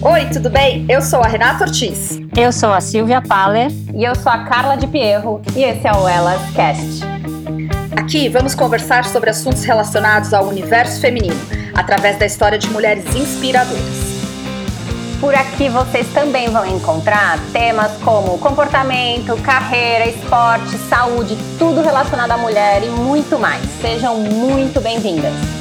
Oi, tudo bem? Eu sou a Renata Ortiz. Eu sou a Silvia Paller. E eu sou a Carla de Pierro. E esse é o Elas Cast. Aqui vamos conversar sobre assuntos relacionados ao universo feminino, através da história de mulheres inspiradoras. Por aqui vocês também vão encontrar temas como comportamento, carreira, esporte, saúde, tudo relacionado à mulher e muito mais. Sejam muito bem-vindas.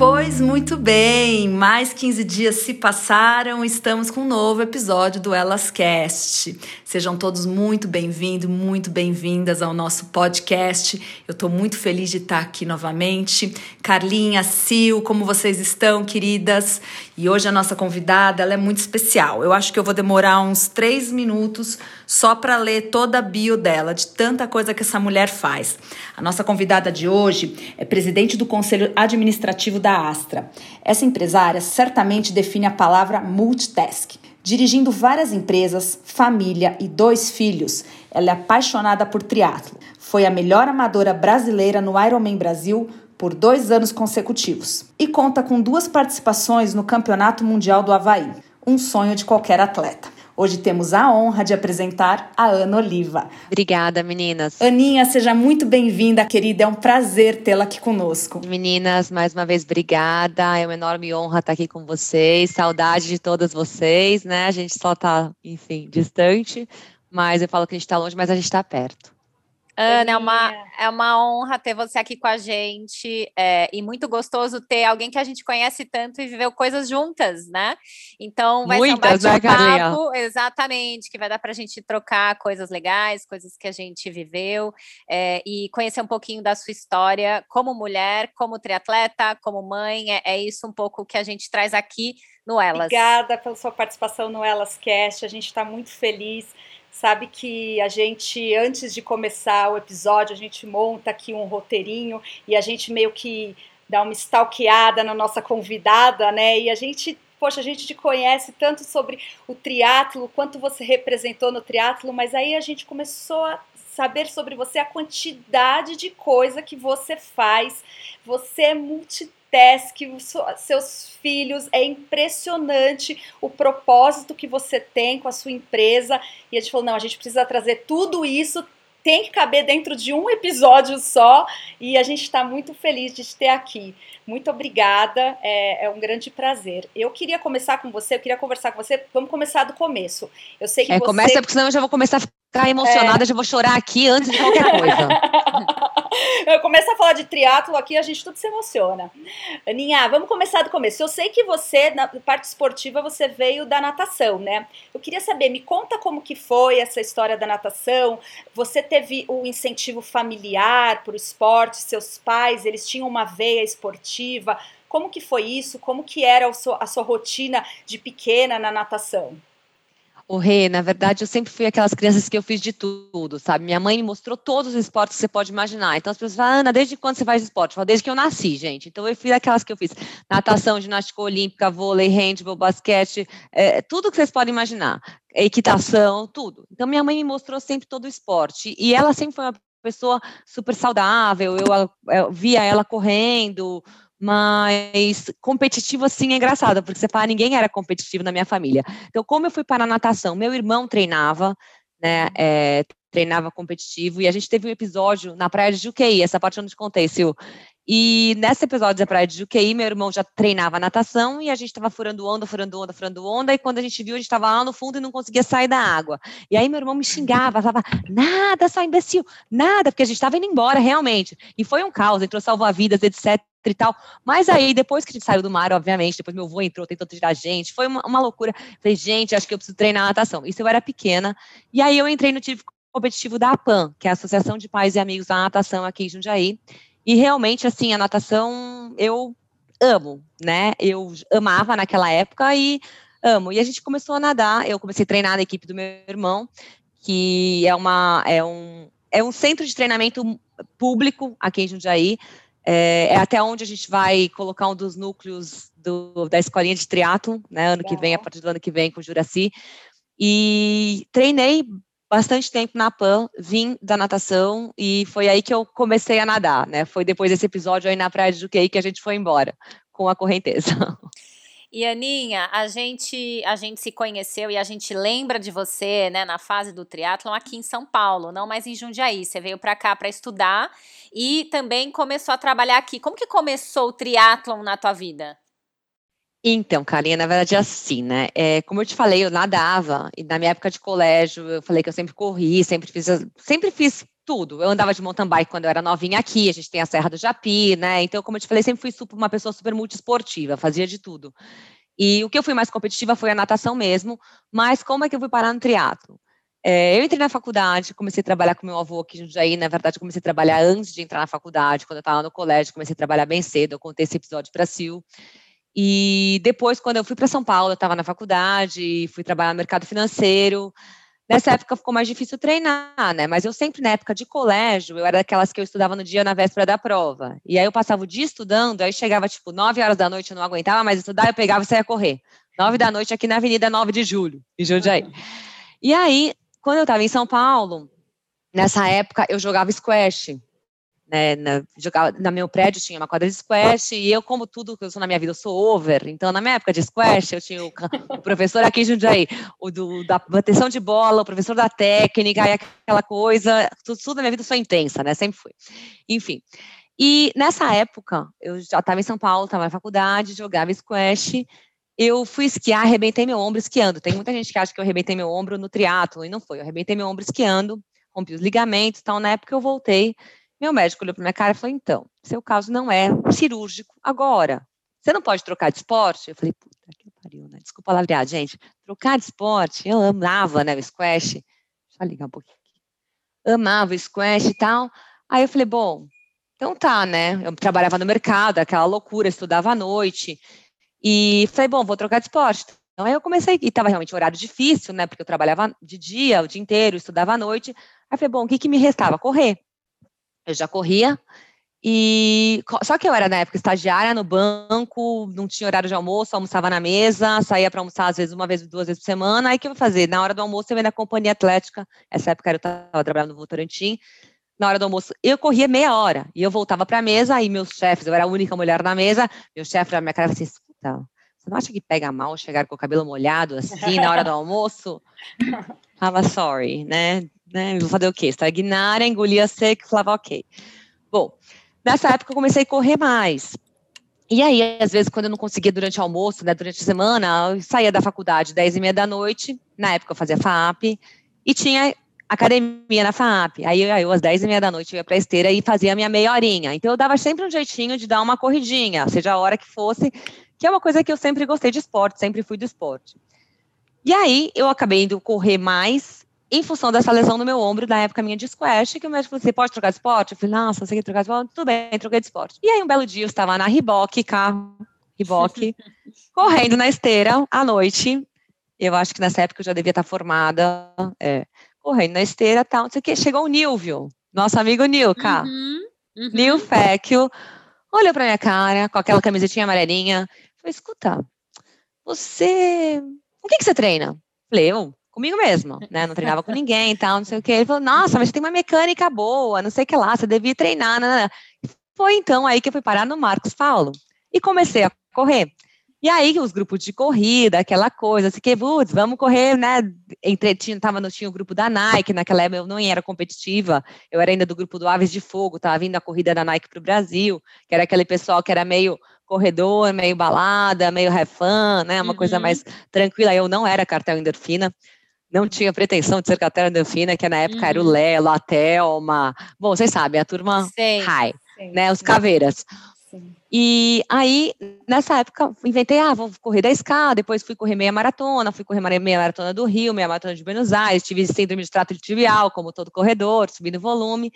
Pois muito bem, mais 15 dias se passaram, estamos com um novo episódio do Elas Cast. Sejam todos muito bem-vindos, muito bem-vindas ao nosso podcast. Eu estou muito feliz de estar aqui novamente. Carlinha, Sil, como vocês estão, queridas? E hoje a nossa convidada, ela é muito especial. Eu acho que eu vou demorar uns três minutos só para ler toda a bio dela, de tanta coisa que essa mulher faz. A nossa convidada de hoje é presidente do Conselho Administrativo da Astra. Essa empresária certamente define a palavra multitask. Dirigindo várias empresas, família e dois filhos, ela é apaixonada por triatlo. Foi a melhor amadora brasileira no Ironman Brasil por dois anos consecutivos e conta com duas participações no Campeonato Mundial do Havaí. Um sonho de qualquer atleta. Hoje temos a honra de apresentar a Ana Oliva. Obrigada, meninas. Aninha, seja muito bem-vinda, querida. É um prazer tê-la aqui conosco. Meninas, mais uma vez, obrigada. É uma enorme honra estar aqui com vocês. Saudade de todas vocês, né? A gente só está, enfim, distante, mas eu falo que a gente está longe, mas a gente está perto. Ana, é uma, é uma honra ter você aqui com a gente é, e muito gostoso ter alguém que a gente conhece tanto e viveu coisas juntas, né? Então vai Muitas, ser um né, bate-papo, exatamente, que vai dar para a gente trocar coisas legais, coisas que a gente viveu é, e conhecer um pouquinho da sua história como mulher, como triatleta, como mãe. É, é isso um pouco que a gente traz aqui no Elas. Obrigada pela sua participação no Elas Cast. A gente está muito feliz sabe que a gente, antes de começar o episódio, a gente monta aqui um roteirinho e a gente meio que dá uma stalkeada na nossa convidada, né? E a gente, poxa, a gente te conhece tanto sobre o triatlo, quanto você representou no triatlo, mas aí a gente começou a saber sobre você a quantidade de coisa que você faz. Você é multi task, seus filhos, é impressionante o propósito que você tem com a sua empresa. E a gente falou: não, a gente precisa trazer tudo isso, tem que caber dentro de um episódio só. E a gente está muito feliz de te ter aqui. Muito obrigada, é, é, um grande prazer. Eu queria começar com você, eu queria conversar com você. Vamos começar do começo. Eu sei que é, você... Começa, porque senão eu já vou começar a ficar emocionada, é. já vou chorar aqui antes de qualquer coisa. eu começo a falar de triatlo aqui, a gente tudo se emociona. Aninha, vamos começar do começo. Eu sei que você, na parte esportiva, você veio da natação, né? Eu queria saber, me conta como que foi essa história da natação. Você teve o incentivo familiar para o esporte, seus pais, eles tinham uma veia esportiva. Como que foi isso? Como que era a sua, a sua rotina de pequena na natação? Rê, na verdade, eu sempre fui aquelas crianças que eu fiz de tudo, sabe? Minha mãe mostrou todos os esportes que você pode imaginar. Então as pessoas falam, Ana, desde quando você faz esporte? Eu falo, desde que eu nasci, gente. Então eu fui aquelas que eu fiz natação, ginástica olímpica, vôlei, handball, basquete, é, tudo que vocês podem imaginar. Equitação, tudo. Então minha mãe me mostrou sempre todo o esporte. E ela sempre foi uma pessoa super saudável, eu, eu via ela correndo, mas competitivo assim é engraçado, porque você fala, ninguém era competitivo na minha família. Então, como eu fui para a natação, meu irmão treinava, né, é, treinava competitivo, e a gente teve um episódio na praia de Juqueí, essa parte eu não te contei, Sil, e nesse episódio da Praia de Juqueí, meu irmão já treinava natação e a gente estava furando onda, furando onda, furando onda. E quando a gente viu, a gente estava lá no fundo e não conseguia sair da água. E aí meu irmão me xingava, falava, nada, só imbecil, nada, porque a gente estava indo embora realmente. E foi um caos, entrou salva-vidas, etc e tal. Mas aí, depois que a gente saiu do mar, obviamente, depois meu avô entrou, tentou tirar a gente, foi uma, uma loucura. Falei, gente, acho que eu preciso treinar natação. Isso eu era pequena. E aí eu entrei no time competitivo da APAN, que é a Associação de Pais e Amigos da Natação aqui em Jundiaí. E realmente, assim, a natação eu amo, né? Eu amava naquela época e amo. E a gente começou a nadar. Eu comecei a treinar na equipe do meu irmão, que é, uma, é, um, é um centro de treinamento público aqui em Jundiaí. É, é até onde a gente vai colocar um dos núcleos do, da escolinha de triatlo, né? Ano que vem, a partir do ano que vem, com o Juraci. E treinei bastante tempo na PAN, vim da natação e foi aí que eu comecei a nadar, né? Foi depois desse episódio aí na Praia de Juqueí que a gente foi embora com a correnteza. E Aninha, a gente, a gente se conheceu e a gente lembra de você, né, na fase do triatlon aqui em São Paulo, não mais em Jundiaí. Você veio para cá para estudar e também começou a trabalhar aqui. Como que começou o triatlon na tua vida? Então, Carinha, na verdade é assim, né? É, como eu te falei, eu nadava, e na minha época de colégio, eu falei que eu sempre corri, sempre fiz, sempre fiz tudo. Eu andava de mountain bike quando eu era novinha aqui, a gente tem a Serra do Japi, né? Então, como eu te falei, sempre fui super, uma pessoa super multiesportiva, fazia de tudo. E o que eu fui mais competitiva foi a natação mesmo, mas como é que eu fui parar no triatlo? É, eu entrei na faculdade, comecei a trabalhar com meu avô aqui em Jundiaí, na verdade comecei a trabalhar antes de entrar na faculdade, quando eu estava no colégio, comecei a trabalhar bem cedo, eu contei esse episódio para Sil. E depois, quando eu fui para São Paulo, eu estava na faculdade, fui trabalhar no mercado financeiro. Nessa época ficou mais difícil treinar, né? Mas eu sempre, na época de colégio, eu era daquelas que eu estudava no dia na véspera da prova. E aí eu passava o dia estudando, aí chegava tipo 9 horas da noite, eu não aguentava mais estudar, eu pegava e saía correr. 9 da noite aqui na Avenida 9 de Julho, em Jundiaí. E aí, quando eu estava em São Paulo, nessa época eu jogava squash né, na, jogava, na meu prédio tinha uma quadra de squash e eu, como tudo que eu sou na minha vida, eu sou over. Então, na minha época de squash, eu tinha o, o professor aqui em Jundiaí, o do, da proteção de bola, o professor da técnica e aquela coisa. Tudo, tudo na minha vida foi intensa, né? Sempre fui. Enfim. E nessa época, eu já estava em São Paulo, estava na faculdade, jogava squash. Eu fui esquiar, arrebentei meu ombro esquiando. Tem muita gente que acha que eu arrebentei meu ombro no triatlo, e não foi. Eu arrebentei meu ombro esquiando, rompi os ligamentos, então na época eu voltei meu médico olhou para minha cara e falou: então, seu caso não é cirúrgico agora. Você não pode trocar de esporte? Eu falei, puta que pariu, né? Desculpa lavrear, gente. Trocar de esporte, eu amava, né, o squash. Deixa eu ligar um pouquinho aqui. Amava o squash e tal. Aí eu falei, bom, então tá, né? Eu trabalhava no mercado, aquela loucura, estudava à noite. E falei, bom, vou trocar de esporte. Então aí eu comecei, e estava realmente um horário difícil, né? Porque eu trabalhava de dia, o dia inteiro, estudava à noite. Aí falei, bom, o que, que me restava? Correr. Eu já corria. E só que eu era na época estagiária no banco, não tinha horário de almoço, almoçava na mesa, saía para almoçar às vezes uma vez, duas vezes por semana. Aí o que eu fazer? Na hora do almoço eu ia na companhia atlética. Essa época eu estava trabalhando no Votorantim. Na hora do almoço eu corria meia hora e eu voltava para a mesa. Aí meus chefes, eu era a única mulher na mesa. Meu chefe na minha cara assim: escuta, você não acha que pega mal chegar com o cabelo molhado assim na hora do almoço? Tava sorry, né? Né? Vou fazer o quê? Estagnar, engolia seco, falava ok. Bom, nessa época eu comecei a correr mais. E aí, às vezes, quando eu não conseguia durante o almoço, né, durante a semana, eu saía da faculdade 10 e meia da noite, na época eu fazia FAP, e tinha academia na FAP. Aí, eu, às 10 e meia da noite, eu ia para a esteira e fazia a minha meia horinha. Então, eu dava sempre um jeitinho de dar uma corridinha, seja a hora que fosse, que é uma coisa que eu sempre gostei de esporte, sempre fui do esporte. E aí, eu acabei indo correr mais, em função dessa lesão no meu ombro, na época minha de squash, que o médico falou, você pode trocar de esporte? Eu falei, nossa, você quer trocar de esporte? Tudo bem, troquei de esporte. E aí, um belo dia, eu estava na Riboc, carro, Riboc, correndo na esteira, à noite, eu acho que nessa época eu já devia estar formada, é, correndo na esteira, tal, não sei o que, chegou o Nilvio, nosso amigo Nilka, uhum, uhum. Nil Fecchio, olhou pra minha cara, com aquela camisetinha amarelinha, falei, escuta, você, o que que você treina? Falei, eu, comigo mesmo, né? Não treinava com ninguém e tal, não sei o que. Ele falou, nossa, mas você tem uma mecânica boa, não sei o que lá, você devia treinar. Né? Foi então aí que eu fui parar no Marcos Paulo e comecei a correr. E aí os grupos de corrida, aquela coisa, assim, que, putz, vamos correr, né? Entre, tinha, tava, tinha o grupo da Nike, naquela época eu não era competitiva, eu era ainda do grupo do Aves de Fogo, tava vindo a corrida da Nike para o Brasil, que era aquele pessoal que era meio corredor, meio balada, meio refã, né? Uma uhum. coisa mais tranquila. Eu não era cartel endorfina, não tinha pretensão de ser Catera Delfina, que na época uhum. era o uhum. Lelo, a Thelma. Bom, vocês sabem, a turma Sei. high, Sim. né? Os caveiras. Sim. E aí, nessa época, inventei, ah, vou correr da escada, depois fui correr meia maratona, fui correr meia maratona do Rio, meia maratona de Buenos Aires, tive síndrome de trato tibial, como todo corredor, subindo volume.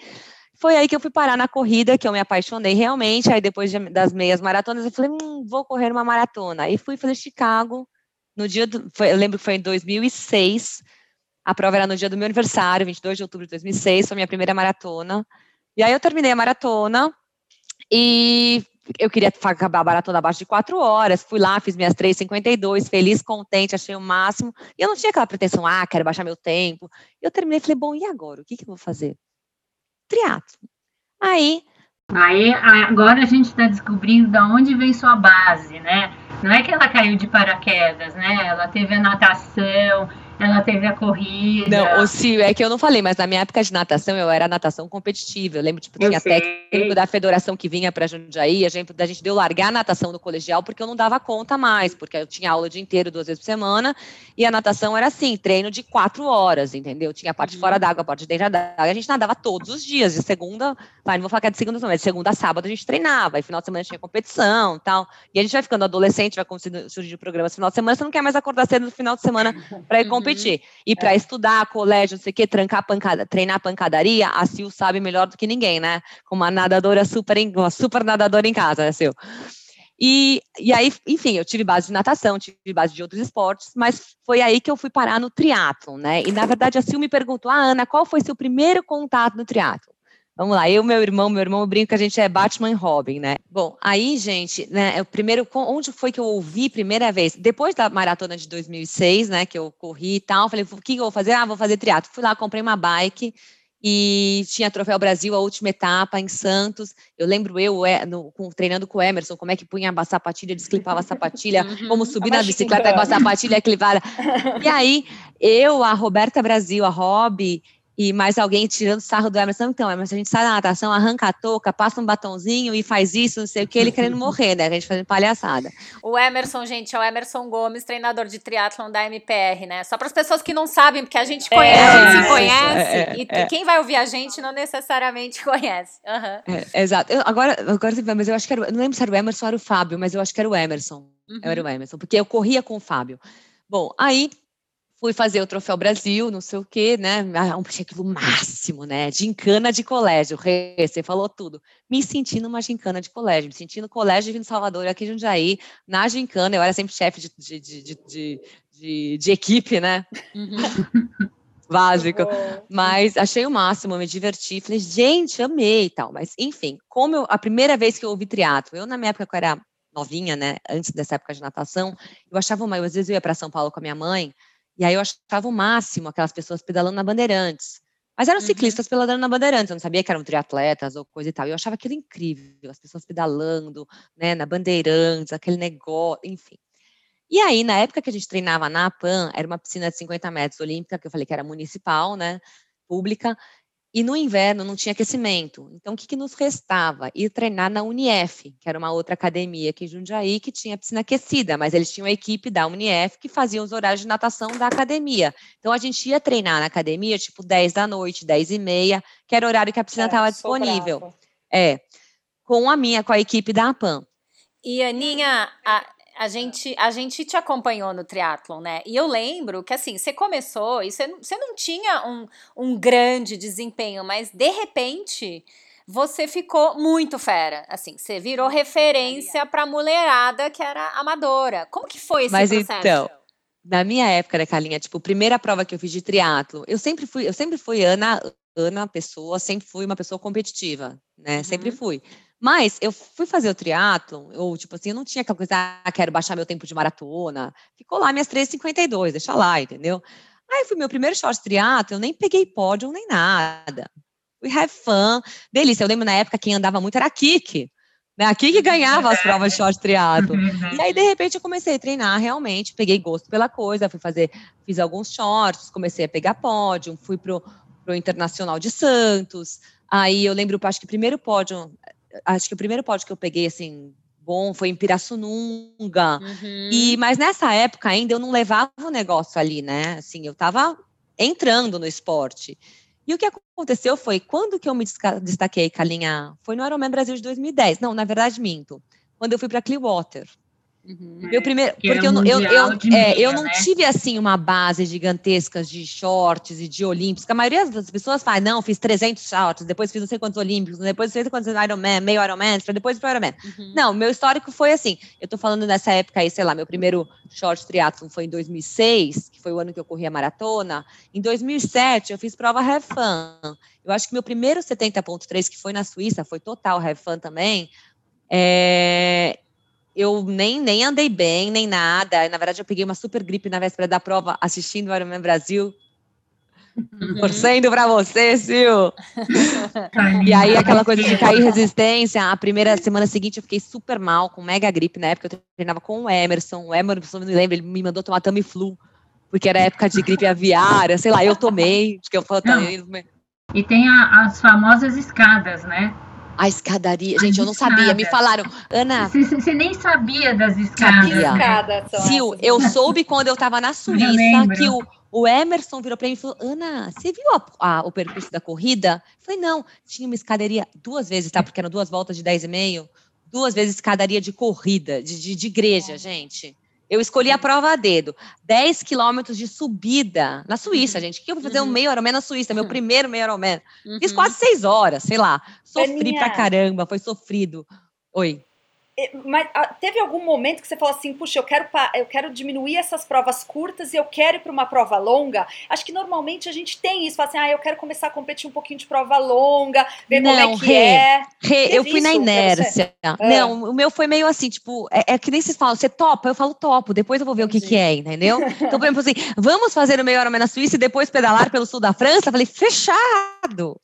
Foi aí que eu fui parar na corrida, que eu me apaixonei realmente, aí depois de, das meias maratonas, eu falei, hum, vou correr uma maratona. Aí fui fazer Chicago, no dia do, foi, eu lembro que foi em 2006, a prova era no dia do meu aniversário, 22 de outubro de 2006, foi minha primeira maratona. E aí eu terminei a maratona e eu queria acabar a maratona abaixo de quatro horas. Fui lá, fiz minhas 3,52, feliz, contente, achei o máximo. E eu não tinha aquela pretensão, ah, quero baixar meu tempo. Eu terminei e falei, bom, e agora? O que, que eu vou fazer? Triatlo. Aí Aí agora a gente está descobrindo de onde vem sua base, né? Não é que ela caiu de paraquedas, né? Ela teve a natação, ela teve a corrida. Não, o Cio, é que eu não falei, mas na minha época de natação, eu era natação competitiva. Eu lembro, tipo, tinha técnico da federação que vinha para Jundiaí, a gente, a gente deu largar a natação no colegial porque eu não dava conta mais, porque eu tinha aula o dia inteiro, duas vezes por semana, e a natação era assim, treino de quatro horas, entendeu? Tinha a parte uhum. fora d'água, a parte dentro d'água, a gente nadava todos os dias, de segunda, vai, não vou falar que é de segunda, mas de segunda a sábado a gente treinava, e final de semana tinha competição tal, e a gente vai ficando adolescente, vai surgir programas no final de semana, você não quer mais acordar cedo no final de semana para ir competir. Competir. E para é. estudar, colégio, não sei o quê, trancar pancada, treinar pancadaria, a Sil sabe melhor do que ninguém, né? Com uma nadadora super, uma super nadadora em casa, né, Sil? E, e aí, enfim, eu tive base de natação, tive base de outros esportes, mas foi aí que eu fui parar no triatlon, né? E na verdade a Sil me perguntou, ah, Ana, qual foi seu primeiro contato no triatlon? Vamos lá, eu, meu irmão, meu irmão brinca que a gente é Batman e Robin, né? Bom, aí, gente, né, o primeiro, onde foi que eu ouvi primeira vez? Depois da maratona de 2006, né, que eu corri e tal, falei, o que eu vou fazer? Ah, vou fazer triatlo. Fui lá, comprei uma bike e tinha Troféu Brasil, a última etapa em Santos. Eu lembro eu é, no, com, treinando com o Emerson, como é que punha a sapatilha, desclipava a sapatilha, uhum. como subir na bicicleta com a sapatilha clipada. E aí, eu, a Roberta Brasil, a Rob e mais alguém tirando sarro do Emerson. Então, Emerson, a gente sai da natação, arranca a touca, passa um batonzinho e faz isso, não sei o que, ele querendo morrer, né? A gente fazendo palhaçada. O Emerson, gente, é o Emerson Gomes, treinador de triatlon da MPR, né? Só para as pessoas que não sabem, porque a gente é, conhece, é, a gente se conhece, é, e é. quem vai ouvir a gente não necessariamente conhece. Uhum. exato. Eu, agora, agora, mas eu acho que era, não lembro se era o Emerson ou era o Fábio, mas eu acho que era o Emerson. Uhum. Eu era o Emerson, porque eu corria com o Fábio. Bom, aí fui fazer o Troféu Brasil, não sei o quê, né? Ah, um aquilo máximo, né? Gincana de colégio, você falou tudo. Me senti numa gincana de colégio, me senti no colégio de Salvador, aqui em Jundiaí, na gincana, eu era sempre chefe de, de, de, de, de, de equipe, né? Uhum. Básico. Mas achei o máximo, me diverti. Falei, gente, amei e tal. Mas, enfim, como eu, a primeira vez que eu ouvi triatlo, eu na minha época que eu era novinha, né? Antes dessa época de natação, eu achava uma. Às vezes eu ia para São Paulo com a minha mãe, e aí eu achava o máximo aquelas pessoas pedalando na Bandeirantes. Mas eram uhum. ciclistas pedalando na Bandeirantes, eu não sabia que eram triatletas ou coisa e tal. Eu achava aquilo incrível, as pessoas pedalando, né, na Bandeirantes, aquele negócio, enfim. E aí, na época que a gente treinava na APAN, era uma piscina de 50 metros olímpica, que eu falei que era municipal, né, pública, e no inverno não tinha aquecimento. Então, o que, que, nos restava? Ir treinar na Unief, que era uma outra academia aqui em Jundiaí, que tinha piscina aquecida, mas eles tinham a equipe da Unief que fazia os horários de natação da academia. Então, a gente ia treinar na academia, tipo 10 da noite, 10 e meia, que era o horário que a piscina estava é, disponível. É, com a minha, com a equipe da APAM. E, Aninha, a, a gente, a gente te acompanhou no triatlon, né? E eu lembro que assim, você começou e você, você não tinha um, um grande desempenho, mas de repente você ficou muito fera. Assim, você virou referência pra mulherada que era amadora. Como que foi esse mas processo? Então, na minha época, né, Carlinha, tipo, primeira prova que eu fiz de triatlo, eu sempre fui, eu sempre fui Ana, Ana pessoa, sempre fui uma pessoa competitiva, né? Uhum. Sempre fui. Mas eu fui fazer o triatlon, ou tipo assim, eu não tinha aquela coisa, ah, quero baixar meu tempo de maratona. Ficou lá minhas 3,52, deixa lá, entendeu? Aí fui meu primeiro short triatlon, eu nem peguei pódio nem nada. Fui have fun, delícia. Eu lembro na época quem andava muito era a Kiki. Né? A Kiki ganhava as provas de short triatlon. E aí, de repente, eu comecei a treinar realmente, peguei gosto pela coisa, fui fazer, fiz alguns shorts, comecei a pegar pódio, fui pro, pro Internacional de Santos. Aí eu lembro, acho que o primeiro pódio acho que o primeiro pódio que eu peguei, assim, bom foi em Pirassununga. Uhum. E, mas nessa época ainda eu não levava o negócio ali, né? Assim, eu estava entrando no esporte. E o que aconteceu foi, quando que eu me destaquei com a linha, foi no Ironman Brasil de 2010. Não, na verdade, minto. Quando eu fui para Clearwater. Uhum. Meu primeiro, que porque é eu, eu, eu, é, eu não né? tive assim uma base gigantesca de shorts e de olímpicos. A maioria das pessoas faz, não, fiz 300 shorts, depois fiz não sei quantos olímpicos, depois fiz quantos Ironman, meio Ironman, depois pro Ironman. Uhum. Não, meu histórico foi assim. Eu tô falando nessa época aí, sei lá, meu primeiro short triathlon foi em 2006, que foi o ano que eu corri a maratona. Em 2007 eu fiz prova Have Fun. Eu acho que meu primeiro 70.3 que foi na Suíça foi total Have Fun também. É, eu nem, nem andei bem, nem nada. Na verdade, eu peguei uma super gripe na véspera da prova, assistindo o Ironman Brasil. Uhum. Torcendo para você, Sil. e aí, aquela coisa de cair resistência. A primeira semana seguinte, eu fiquei super mal, com mega gripe. Na época, eu treinava com o Emerson. O Emerson, não me lembro, ele me mandou tomar Tamiflu, porque era época de gripe aviária. Sei lá, eu tomei. Acho que eu falei. E tem a, as famosas escadas, né? A escadaria. Gente, eu não sabia. Me falaram, Ana. Você nem sabia das escadas. Sabia. Sil, eu soube quando eu estava na Suíça que o, o Emerson virou para mim e falou: Ana, você viu a, a, o percurso da corrida? Eu falei: não, tinha uma escadaria duas vezes, tá? Porque eram duas voltas de 10,5. Duas vezes escadaria de corrida, de, de, de igreja, gente. Eu escolhi a prova a dedo. 10 quilômetros de subida na Suíça, uhum. gente. O que eu vou fazer uhum. um meio Ironman na Suíça? Meu uhum. primeiro meio Ironman. Uhum. Fiz quase seis horas, sei lá. Sofri Beninha. pra caramba, foi sofrido. Oi. Mas ah, teve algum momento que você falou assim, puxa, eu quero, eu quero diminuir essas provas curtas e eu quero ir para uma prova longa? Acho que normalmente a gente tem isso, fala assim, ah, eu quero começar a competir um pouquinho de prova longa, ver não, como é que Rê, é. Rê, eu fui na inércia. É. Não, o meu foi meio assim, tipo, é, é, que nem vocês falam, você topa? Eu falo topo, depois eu vou ver o que, que é, entendeu? Então, por exemplo, assim, vamos fazer o meio Ironman na Suíça e depois pedalar pelo sul da França? Eu falei, fechado.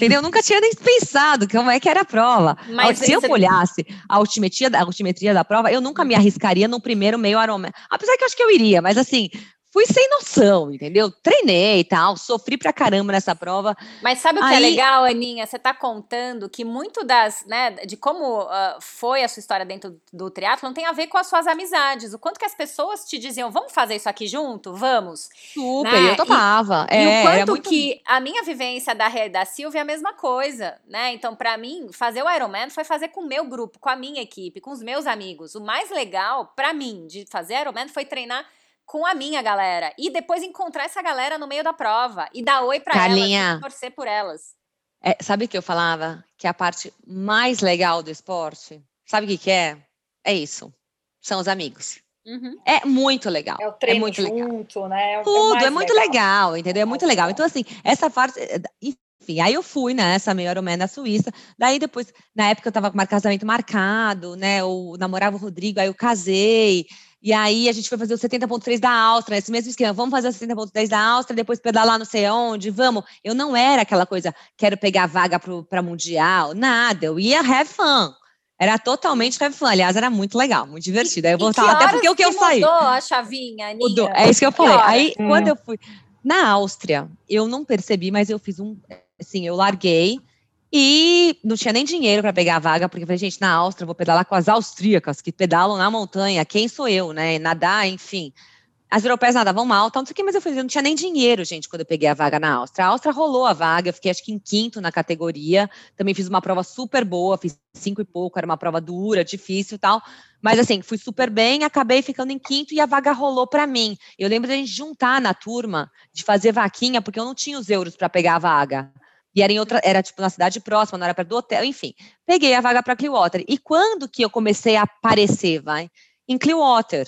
Entendeu? Eu nunca tinha nem pensado como é que era a prova. Mas Se eu olhasse a altimetria, a altimetria da prova, eu nunca me arriscaria no primeiro meio aroma. Apesar que eu acho que eu iria, mas assim, fui sem noção, entendeu? Treinei e tal, sofri pra caramba nessa prova. Mas sabe o que é Aí... é legal, Aninha? Você tá contando que muito das, né, de como uh, foi a sua história dentro do triatlo tem a ver com as suas amizades. O quanto que as pessoas te diziam, vamos fazer isso aqui junto? Vamos. Super, né? eu topava. E, é, e o quanto muito... que a minha vivência da da Silvia é a mesma coisa, né? Então, para mim, fazer o Ironman foi fazer com o meu grupo, com a minha equipe, com os meus amigos. O mais legal, para mim, de fazer Ironman foi treinar com a minha galera. E depois encontrar essa galera no meio da prova e dar oi para elas, torcer por elas. É, sabe o que eu falava? Que a parte mais legal do esporte, sabe o que, que é? É isso. São os amigos. Uhum. É muito legal. É o treino é muito junto, legal. né? É Tudo, é muito legal. legal, entendeu? É muito legal. Então, assim, essa parte. Eh, enfim, aí eu fui nessa meio Ironman na Suíça. Daí depois, na época eu tava com o casamento marcado, né? Eu namorava o Rodrigo, aí eu casei. E aí a gente foi fazer o 70.3 da Áustria, esse mesmo esquema, vamos fazer o 70.3 da Áustria, depois pedalar não sei onde, vamos. Eu não era aquela coisa, quero pegar vaga para Mundial, nada, eu ia have fun. Era totalmente have fun. Aliás, era muito legal, muito divertido. Aí eu voltava até porque o que eu saí. Mudou a chavinha, Aninha? Mudou. É isso que eu falei. Aí, hum. quando eu fui na Áustria, eu não percebi, mas eu fiz um. Assim, eu larguei e não tinha nem dinheiro para pegar a vaga, porque eu falei, gente, na Áustria, vou pedalar com as austríacas, que pedalam na montanha, quem sou eu, né? Nadar, enfim. As europeias nadavam mal, tal, não sei o que, mas eu falei, eu não tinha nem dinheiro, gente, quando eu peguei a vaga na Áustria. A Áustria rolou a vaga, eu fiquei acho que em quinto na categoria, também fiz uma prova super boa, fiz cinco e pouco, era uma prova dura, difícil tal, mas assim, fui super bem, acabei ficando em quinto e a vaga rolou para mim. Eu lembro da gente juntar na turma, de fazer vaquinha, porque eu não tinha os euros para pegar a vaga. E era em outra, era tipo na cidade próxima, não era perto do hotel, enfim. Peguei a vaga para Clearwater. E quando que eu comecei a aparecer, vai? Em Clearwater,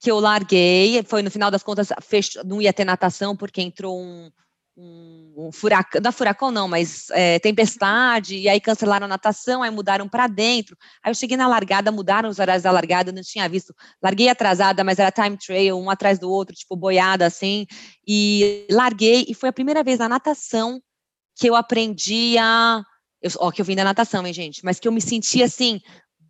que eu larguei, foi no final das contas, fech... não ia ter natação porque entrou um, um, um furacão, não furacão não, mas é, tempestade, e aí cancelaram a natação, aí mudaram para dentro. Aí eu cheguei na largada, mudaram os horários da largada, não tinha visto. Larguei atrasada, mas era time trail, um atrás do outro, tipo boiada assim, e larguei, e foi a primeira vez na natação que eu aprendi a. Eu, ó, que eu vim da natação, hein, gente? Mas que eu me senti assim,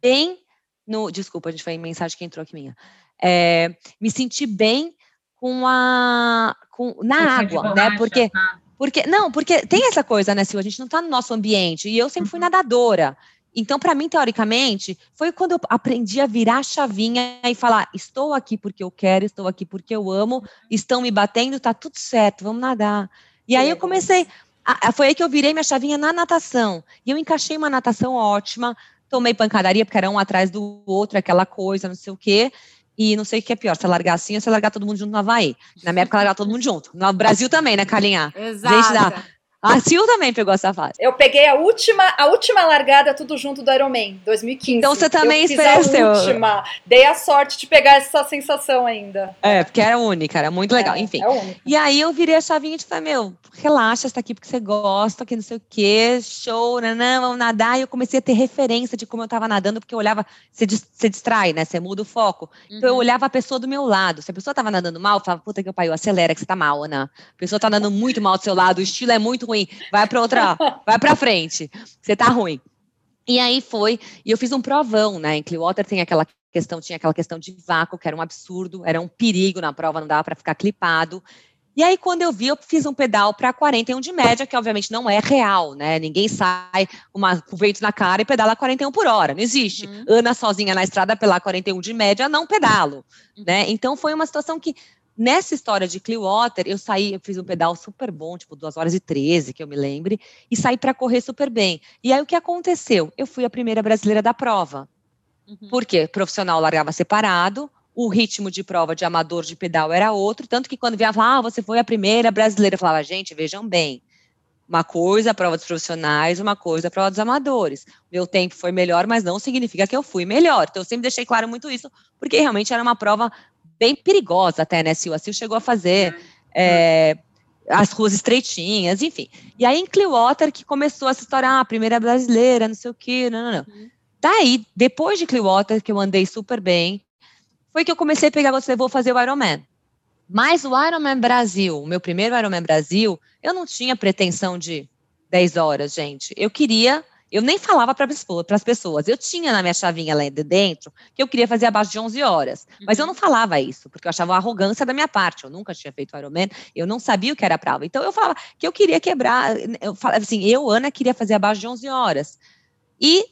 bem no. Desculpa, a gente foi em mensagem que entrou aqui minha. É, me senti bem com a. Com, na água, né? Porque. Tá? Porque, não, porque tem essa coisa, né, Silvia? A gente não está no nosso ambiente. E eu sempre fui uhum. nadadora. Então, para mim, teoricamente, foi quando eu aprendi a virar a chavinha e falar: estou aqui porque eu quero, estou aqui porque eu amo, uhum. estão me batendo, tá tudo certo, vamos nadar. E aí eu comecei foi aí que eu virei minha chavinha na natação. E eu encaixei uma natação ótima, tomei pancadaria, porque era um atrás do outro, aquela coisa, não sei o quê. E não sei o que é pior, se largar assim ou se largar todo mundo junto no Havaí. Na minha época, largar todo mundo junto. No Brasil também, né, Calinha? Exato. Gente, A Sil também pegou essa fase. Eu peguei a última, a última largada tudo junto do Ironman, 2015. Então você também experienciou. a última. Dei a sorte de pegar essa sensação ainda. É, porque era única, era muito legal. É, Enfim. É e aí eu virei a chavinha e falei, meu, relaxa, você tá aqui porque você gosta, que não sei o quê, show, não, vamos nadar. E eu comecei a ter referência de como eu tava nadando, porque eu olhava, você, você distrai, né? Você muda o foco. Uhum. Então eu uhum. olhava a pessoa do meu lado. Se a pessoa tava nadando mal, eu falava, puta que pariu, acelera que você tá mal, Ana. A pessoa tá nadando muito mal do seu lado, o estilo é muito ruim. Vai pra outra, vai pra frente. Você tá ruim. E aí foi, e eu fiz um provão, né? Em Clearwater tem aquela questão, tinha aquela questão de vácuo, que era um absurdo, era um perigo na prova, não dava para ficar clipado. E aí, quando eu vi, eu fiz um pedal para 41 de média, que obviamente não é real, né? Ninguém sai uma, com vento na cara e pedala 41 por hora, não existe. Uhum. Ana sozinha na estrada pela 41 de média, não pedalo, uhum. né? Então, foi uma situação que, nessa história de Clearwater, eu saí, eu fiz um pedal super bom, tipo 2 horas e 13, que eu me lembre, e saí para correr super bem. E aí, o que aconteceu? Eu fui a primeira brasileira da prova. Uhum. Por quê? Profissional largava separado, o ritmo de prova de amador de pedal era outro, tanto que quando vinha falar, ah, você foi a primeira brasileira, eu falava, gente, vejam bem, uma coisa a prova dos profissionais, uma coisa a prova dos amadores. Meu tempo foi melhor, mas não significa que eu fui melhor. Então, eu sempre deixei claro muito isso, porque realmente era uma prova bem perigosa até, né, Sil? A Sil chegou a fazer é, as ruas estreitinhas, enfim. E aí, em Clearwater, que começou essa história, ah, primeira brasileira, não sei o quê, não, não, não. Uhum. Daí, depois de Clearwater, que eu andei super bem, foi que eu comecei a pegar você, vou fazer o Ironman. Mas o Ironman Brasil, o meu primeiro Ironman Brasil, eu não tinha pretensão de 10 horas, gente. Eu queria, eu nem falava para as pessoas, eu tinha na minha chavinha lá dentro que eu queria fazer abaixo de 11 horas, mas eu não falava isso, porque eu achava uma arrogância da minha parte. Eu nunca tinha feito Ironman, eu não sabia o que era prova. Então eu falava que eu queria quebrar, eu falava assim, eu, Ana, queria fazer abaixo de 11 horas. E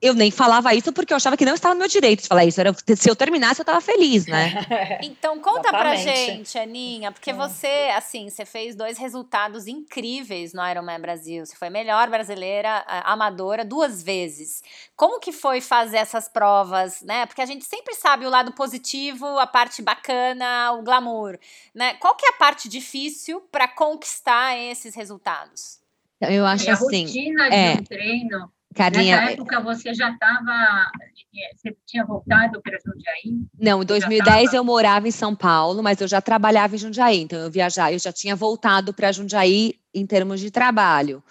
eu nem falava isso porque eu achava que não estava no meu direito de falar isso. Era, se eu terminasse, eu estava feliz, né? então, conta Exatamente. pra gente, Aninha, porque você, assim, você fez dois resultados incríveis no Ironman Brasil. Você foi melhor brasileira amadora duas vezes. Como que foi fazer essas provas, né? Porque a gente sempre sabe o lado positivo, a parte bacana, o glamour, né? Qual que é a parte difícil para conquistar esses resultados? Eu acho é assim. A rotina de é, um treino Carinha, Nessa época você já estava, você tinha voltado para Jundiaí? Não, em 2010 eu morava em São Paulo, mas eu já trabalhava em Jundiaí, então eu viajava, eu já tinha voltado para Jundiaí em termos de trabalho.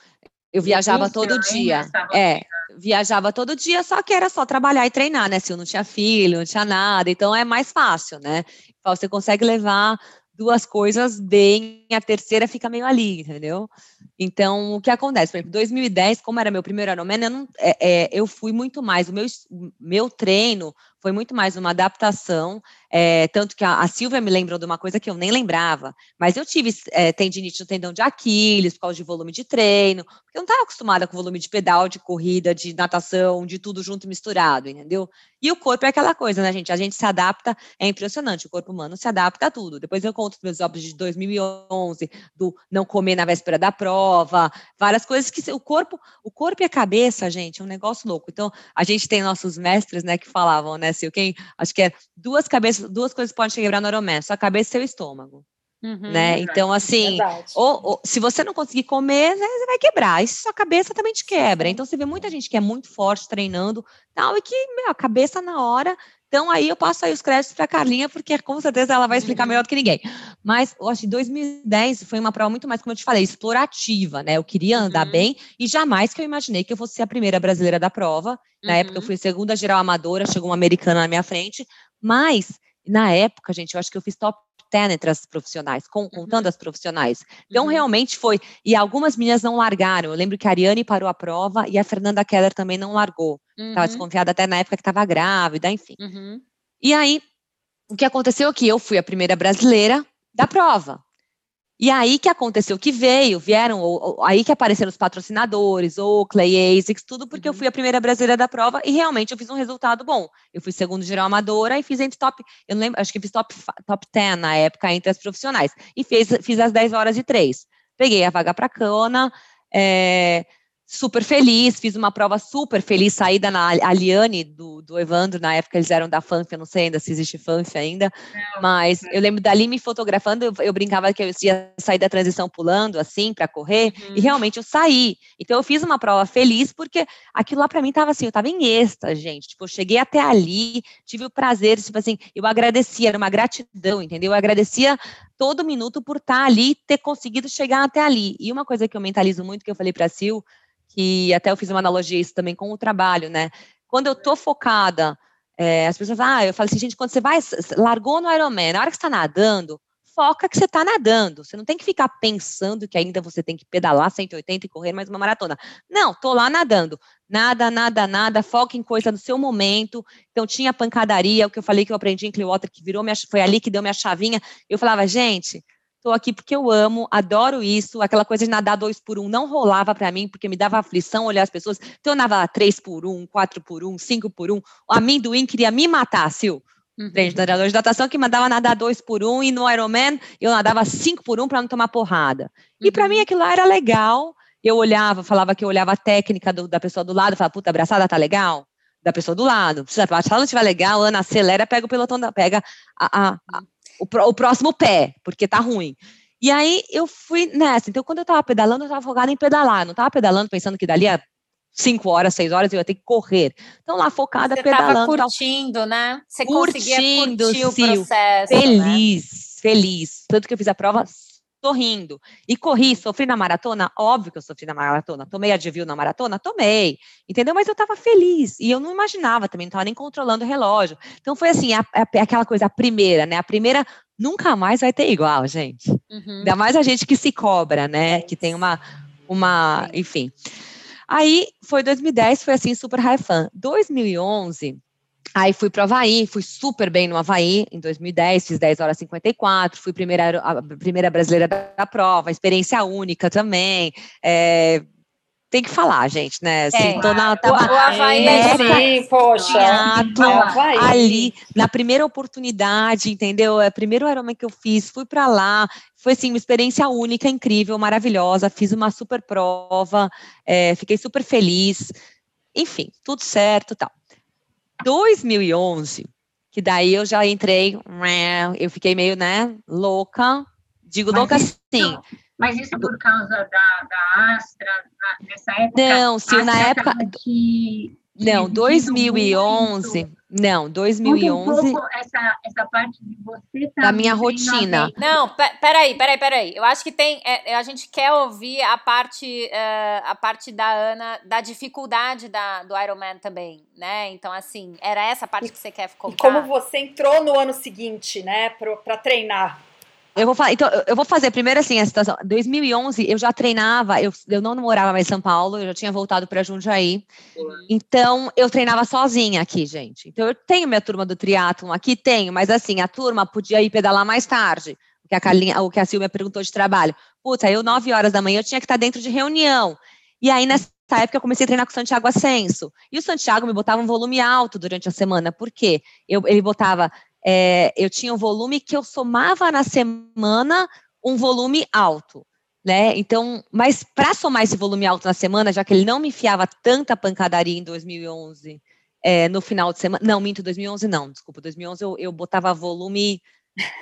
Eu viajava todo dia. É, viajava todo dia, só que era só trabalhar e treinar, né? Se eu não tinha filho, não tinha nada, então é mais fácil, né? Você consegue levar duas coisas bem, a terceira fica meio ali, entendeu? Então, o que acontece? Por exemplo, 2010, como era meu primeiro Ironman, eu, não, é, é, eu fui muito mais, o meu, meu treino foi muito mais uma adaptação, é, tanto que a, a Silvia me lembrou de uma coisa que eu nem lembrava, mas eu tive é, tendinite no tendão de Aquiles por causa de volume de treino, porque eu não estava acostumada com volume de pedal, de corrida, de natação, de tudo junto e misturado, entendeu? E o corpo é aquela coisa, né, gente? A gente se adapta, é impressionante, o corpo humano se adapta a tudo. Depois eu conto meus óbitos de 2011, do não comer na véspera da prova, várias coisas que o corpo, o corpo e a cabeça, gente, é um negócio louco. Então, a gente tem nossos mestres, né, que falavam, né, Sil, quem, acho que é duas cabeças, duas coisas podem te quebrar no Ironman, sua cabeça e seu estômago. Uhum, né? Então, assim, ou, ou, se você não conseguir comer, você vai quebrar. E sua cabeça também te quebra. Então, você vê muita gente que é muito forte treinando, tal, e que, meu, a cabeça na hora então, aí eu passo aí os créditos para a Carlinha, porque com certeza ela vai explicar melhor do que ninguém. Mas, eu acho que 2010 foi uma prova muito mais, como eu te falei, explorativa, né? Eu queria andar uhum. bem e jamais que eu imaginei que eu fosse ser a primeira brasileira da prova. Na uhum. época, eu fui segunda geral amadora, chegou uma americana na minha frente. Mas, na época, gente, eu acho que eu fiz top 10 entre as profissionais, com, contando uhum. as profissionais. Então, uhum. realmente foi. E algumas meninas não largaram. Eu lembro que a Ariane parou a prova e a Fernanda Keller também não largou. Estava uhum. desconfiada até na época que estava grávida, enfim. Uhum. E aí, o que aconteceu é que eu fui a primeira brasileira da prova. E aí que aconteceu que veio, vieram, ou, ou, aí que apareceram os patrocinadores, Oakley, ASICS, tudo porque uhum. eu fui a primeira brasileira da prova e realmente eu fiz um resultado bom. Eu fui segundo geral amadora e fiz entre top, eu não lembro, acho que fiz top, top 10 na época entre as profissionais. E fiz, fiz as 10 horas e 3. Peguei a vaga para Cana, é, super feliz, fiz uma prova super feliz, saída na Aliane, do, do Evandro, na época eles eram da FANF, eu não sei ainda se existe FANF ainda, mas eu lembro dali me fotografando, eu, eu, brincava que eu ia sair da transição pulando, assim, para correr, uhum. e realmente eu saí. Então eu fiz uma prova feliz, porque aquilo lá para mim tava assim, eu tava em êxtase, gente, tipo, eu cheguei até ali, tive o prazer, tipo assim, eu agradecia, era uma gratidão, entendeu? Eu agradecia todo minuto por estar ali, ter conseguido chegar até ali. E uma coisa que eu mentalizo muito, que eu falei para a Sil, que até eu fiz uma analogia isso também com o trabalho, né? Quando eu tô focada, é, as pessoas, ah, eu falo assim, gente, quando você vai, largou no Ironman, na hora que você está nadando, foca que você está nadando. Você não tem que ficar pensando que ainda você tem que pedalar 180 e correr mais uma maratona. Não, tô lá nadando. Nada, nada, nada, foca em coisa no seu momento. Então, tinha pancadaria, o que eu falei que eu aprendi em Clearwater, que virou minha, foi ali que deu minha chavinha. Eu falava, gente, Estou aqui porque eu amo, adoro isso. Aquela coisa de nadar dois por um não rolava para mim, porque me dava aflição olhar as pessoas. Então eu nadava três por um, quatro por um, cinco por um. O amendoim queria me matar, Sil. Uhum. Treinador de natação que mandava nadar dois por um e no Ironman eu nadava cinco por um para não tomar porrada. E para mim uhum. aquilo lá era legal. Eu olhava, falava que eu olhava a técnica do, da pessoa do lado, falava, puta, abraçada tá legal? Da pessoa do lado. Se a abraçada não estiver legal, Ana, acelera, pega o pelotão, da, pega a, a, a o, o próximo pé, porque tá ruim. E aí eu fui nessa. Então, quando eu tava pedalando, eu tava focada em pedalar. Não tava pedalando pensando que dali a cinco horas, seis horas eu ia ter que correr. Então, lá focada, Você pedalando. Você curtindo, tal. né? Você curtindo, conseguia curtir o processo. Feliz, né? feliz. Tanto que eu fiz a prova sorrindo. E corri, sofri na maratona? Óbvio que eu sofri na maratona. Tomei Advil na maratona? Tomei. Entendeu? Mas eu estava feliz. E eu não imaginava também, não estava nem controlando o relógio. Então foi assim, a, a, aquela coisa, a primeira, né? A primeira nunca mais vai ter igual, gente. Uhum. Ainda mais a gente que se cobra, né? Que tem uma, uma, enfim. Aí foi 2010, foi assim super high fan. 2011 Aí fui para o Havaí, fui super bem no Havaí em 2010, fiz 10 horas 54, fui primeira, a primeira brasileira da prova, experiência única também. É, tem que falar, gente, né? Assim, é. tô na, tava, o, o Havaí nessa, é sim, poxa. ali, na primeira oportunidade, entendeu? É o primeiro Ironman que eu fiz, fui para lá, foi assim, uma experiência única, incrível, maravilhosa, fiz uma super prova, é, fiquei super feliz, enfim, tudo certo tal. 2011, que daí eu já entrei, eu fiquei meio, né, louca. Digo mas louca isso, sim. Mas isso por causa da, da Astra, nessa época? Não, sim, na época. Que não, 2011. Muito. Não, 2011. Um essa, essa parte de você da minha rotina. Não, peraí, peraí, peraí. Eu acho que tem. É, a gente quer ouvir a parte, uh, a parte da Ana, da dificuldade da, do Ironman também, né? Então, assim, era essa parte que você quer contar. E como você entrou no ano seguinte, né, para treinar? Eu vou, então, eu vou fazer primeiro assim a situação. 2011 eu já treinava, eu, eu não morava mais em São Paulo, eu já tinha voltado para Jundiaí. Então eu treinava sozinha aqui, gente. Então eu tenho minha turma do triatlon aqui, tenho, mas assim, a turma podia ir pedalar mais tarde. O que a Carlinha, o que a Silvia perguntou de trabalho. Puta, eu 9 horas da manhã eu tinha que estar dentro de reunião. E aí nessa época eu comecei a treinar com o Santiago Ascenso. E o Santiago me botava um volume alto durante a semana. Por quê? Eu, ele botava é, eu tinha um volume que eu somava na semana um volume alto. Né? Então, mas para somar esse volume alto na semana, já que ele não me enfiava tanta pancadaria em 2011, é, no final de semana, não, minto, 2011 não, desculpa, 2011 eu, eu botava volume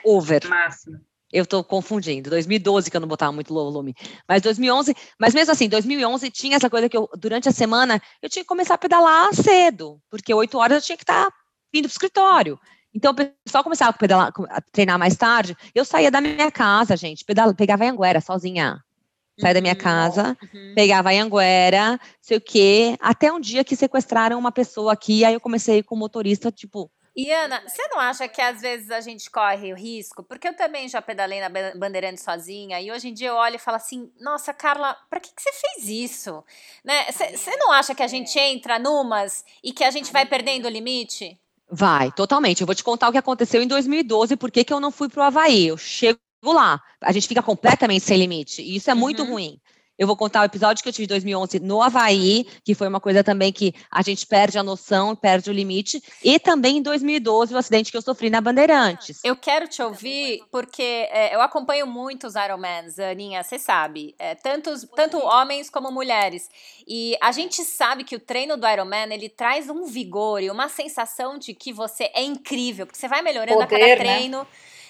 over. Máximo. Eu estou confundindo, 2012 que eu não botava muito volume, mas 2011, mas mesmo assim, 2011 tinha essa coisa que eu, durante a semana, eu tinha que começar a pedalar cedo, porque 8 horas eu tinha que estar tá vindo para o escritório. Então, o pessoal começava a, pedalar, a treinar mais tarde. Eu saía da minha casa, gente, pedala, pegava a Anguera sozinha. Saía uhum, da minha uhum. casa, uhum. pegava a Anguera, sei o quê. Até um dia que sequestraram uma pessoa aqui, aí eu comecei com o motorista, tipo, e Ana, você não acha que às vezes a gente corre o risco? Porque eu também já pedalei na Bandeirante sozinha e hoje em dia eu olho e falo assim: nossa, Carla, para que, que você fez isso? Né? Você não acha que a gente é. entra numas e que a gente vai perdendo o limite? Vai, totalmente. Eu vou te contar o que aconteceu em 2012, por que eu não fui para o Havaí. Eu chego lá, a gente fica completamente sem limite, e isso é muito uhum. ruim. Eu vou contar o episódio que eu tive em 2011 no Havaí, que foi uma coisa também que a gente perde a noção, perde o limite, e também em 2012 o acidente que eu sofri na Bandeirantes. Eu quero te ouvir porque é, eu acompanho muito os Ironmans, Aninha, você sabe, é, tantos, tanto homens como mulheres, e a gente sabe que o treino do Ironman, ele traz um vigor e uma sensação de que você é incrível, porque você vai melhorando Poder, a cada né? treino, né?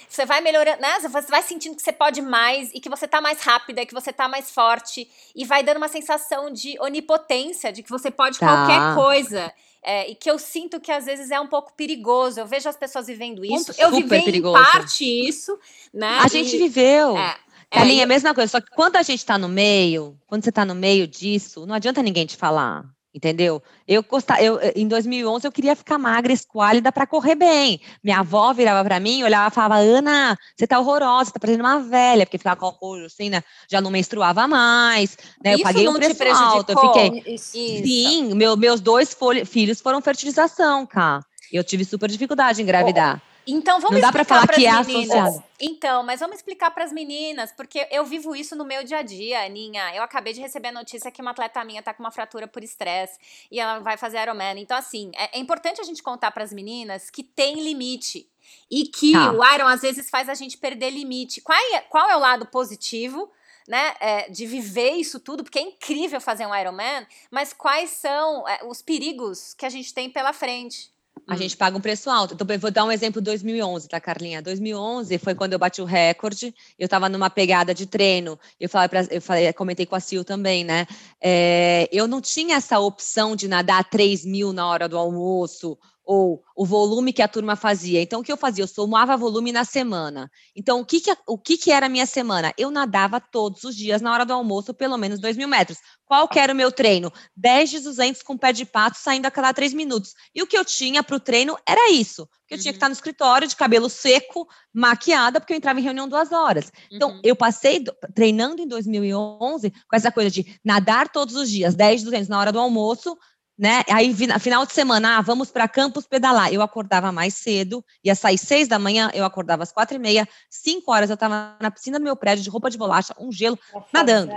Você vai melhorando, né? Você vai sentindo que você pode mais e que você tá mais rápida, que você tá mais forte. E vai dando uma sensação de onipotência, de que você pode tá. qualquer coisa. É, e que eu sinto que às vezes é um pouco perigoso. Eu vejo as pessoas vivendo isso. Super eu vivi perigoso. em parte isso, né? A e, gente viveu. É, é, é a mesma coisa, só que quando a gente tá no meio, quando você tá no meio disso, não adianta ninguém te falar entendeu? Eu, eu em 2011 eu queria ficar magra, esquálida para correr bem. Minha avó virava para mim, olhava e falava: "Ana, você tá horrorosa, tá parecendo uma velha", porque ficava com rojo assim, né? Já não menstruava mais, né? Eu paguei um preço alto, eu fiquei Isso. Sim, meu, meus dois filhos foram fertilização, cara. Eu tive super dificuldade em engravidar. Oh. Então vamos Não dá para falar que é associado. Então, mas vamos explicar para as meninas, porque eu vivo isso no meu dia a dia, Aninha. Eu acabei de receber a notícia que uma atleta minha tá com uma fratura por estresse e ela vai fazer Ironman. Então, assim, é, é importante a gente contar para as meninas que tem limite e que tá. o Iron às vezes faz a gente perder limite. Qual é, qual é o lado positivo? Né, é, de viver isso tudo, porque é incrível fazer um Ironman, mas quais são é, os perigos que a gente tem pela frente? A hum. gente paga um preço alto. Então, eu vou dar um exemplo 2011, tá, Carlinha? 2011 foi quando eu bati o recorde. Eu estava numa pegada de treino. Eu falei, pra, eu falei, comentei com a Sil também, né? É, eu não tinha essa opção de nadar 3 mil na hora do almoço ou o volume que a turma fazia. Então, o que eu fazia? Eu somava volume na semana. Então, o que, que, o que, que era a minha semana? Eu nadava todos os dias, na hora do almoço, pelo menos 2 mil metros. Qual que era o meu treino? 10 de 200 com pé de pato, saindo a cada 3 minutos. E o que eu tinha para o treino era isso. Que eu uhum. tinha que estar no escritório, de cabelo seco, maquiada, porque eu entrava em reunião duas horas. Então, uhum. eu passei treinando em 2011 com essa coisa de nadar todos os dias, 10 de 200 na hora do almoço, né? Aí, final de semana, ah, vamos para campus pedalar. Eu acordava mais cedo, ia sair seis da manhã, eu acordava às quatro e meia, cinco horas eu estava na piscina do meu prédio de roupa de bolacha, um gelo, nadando,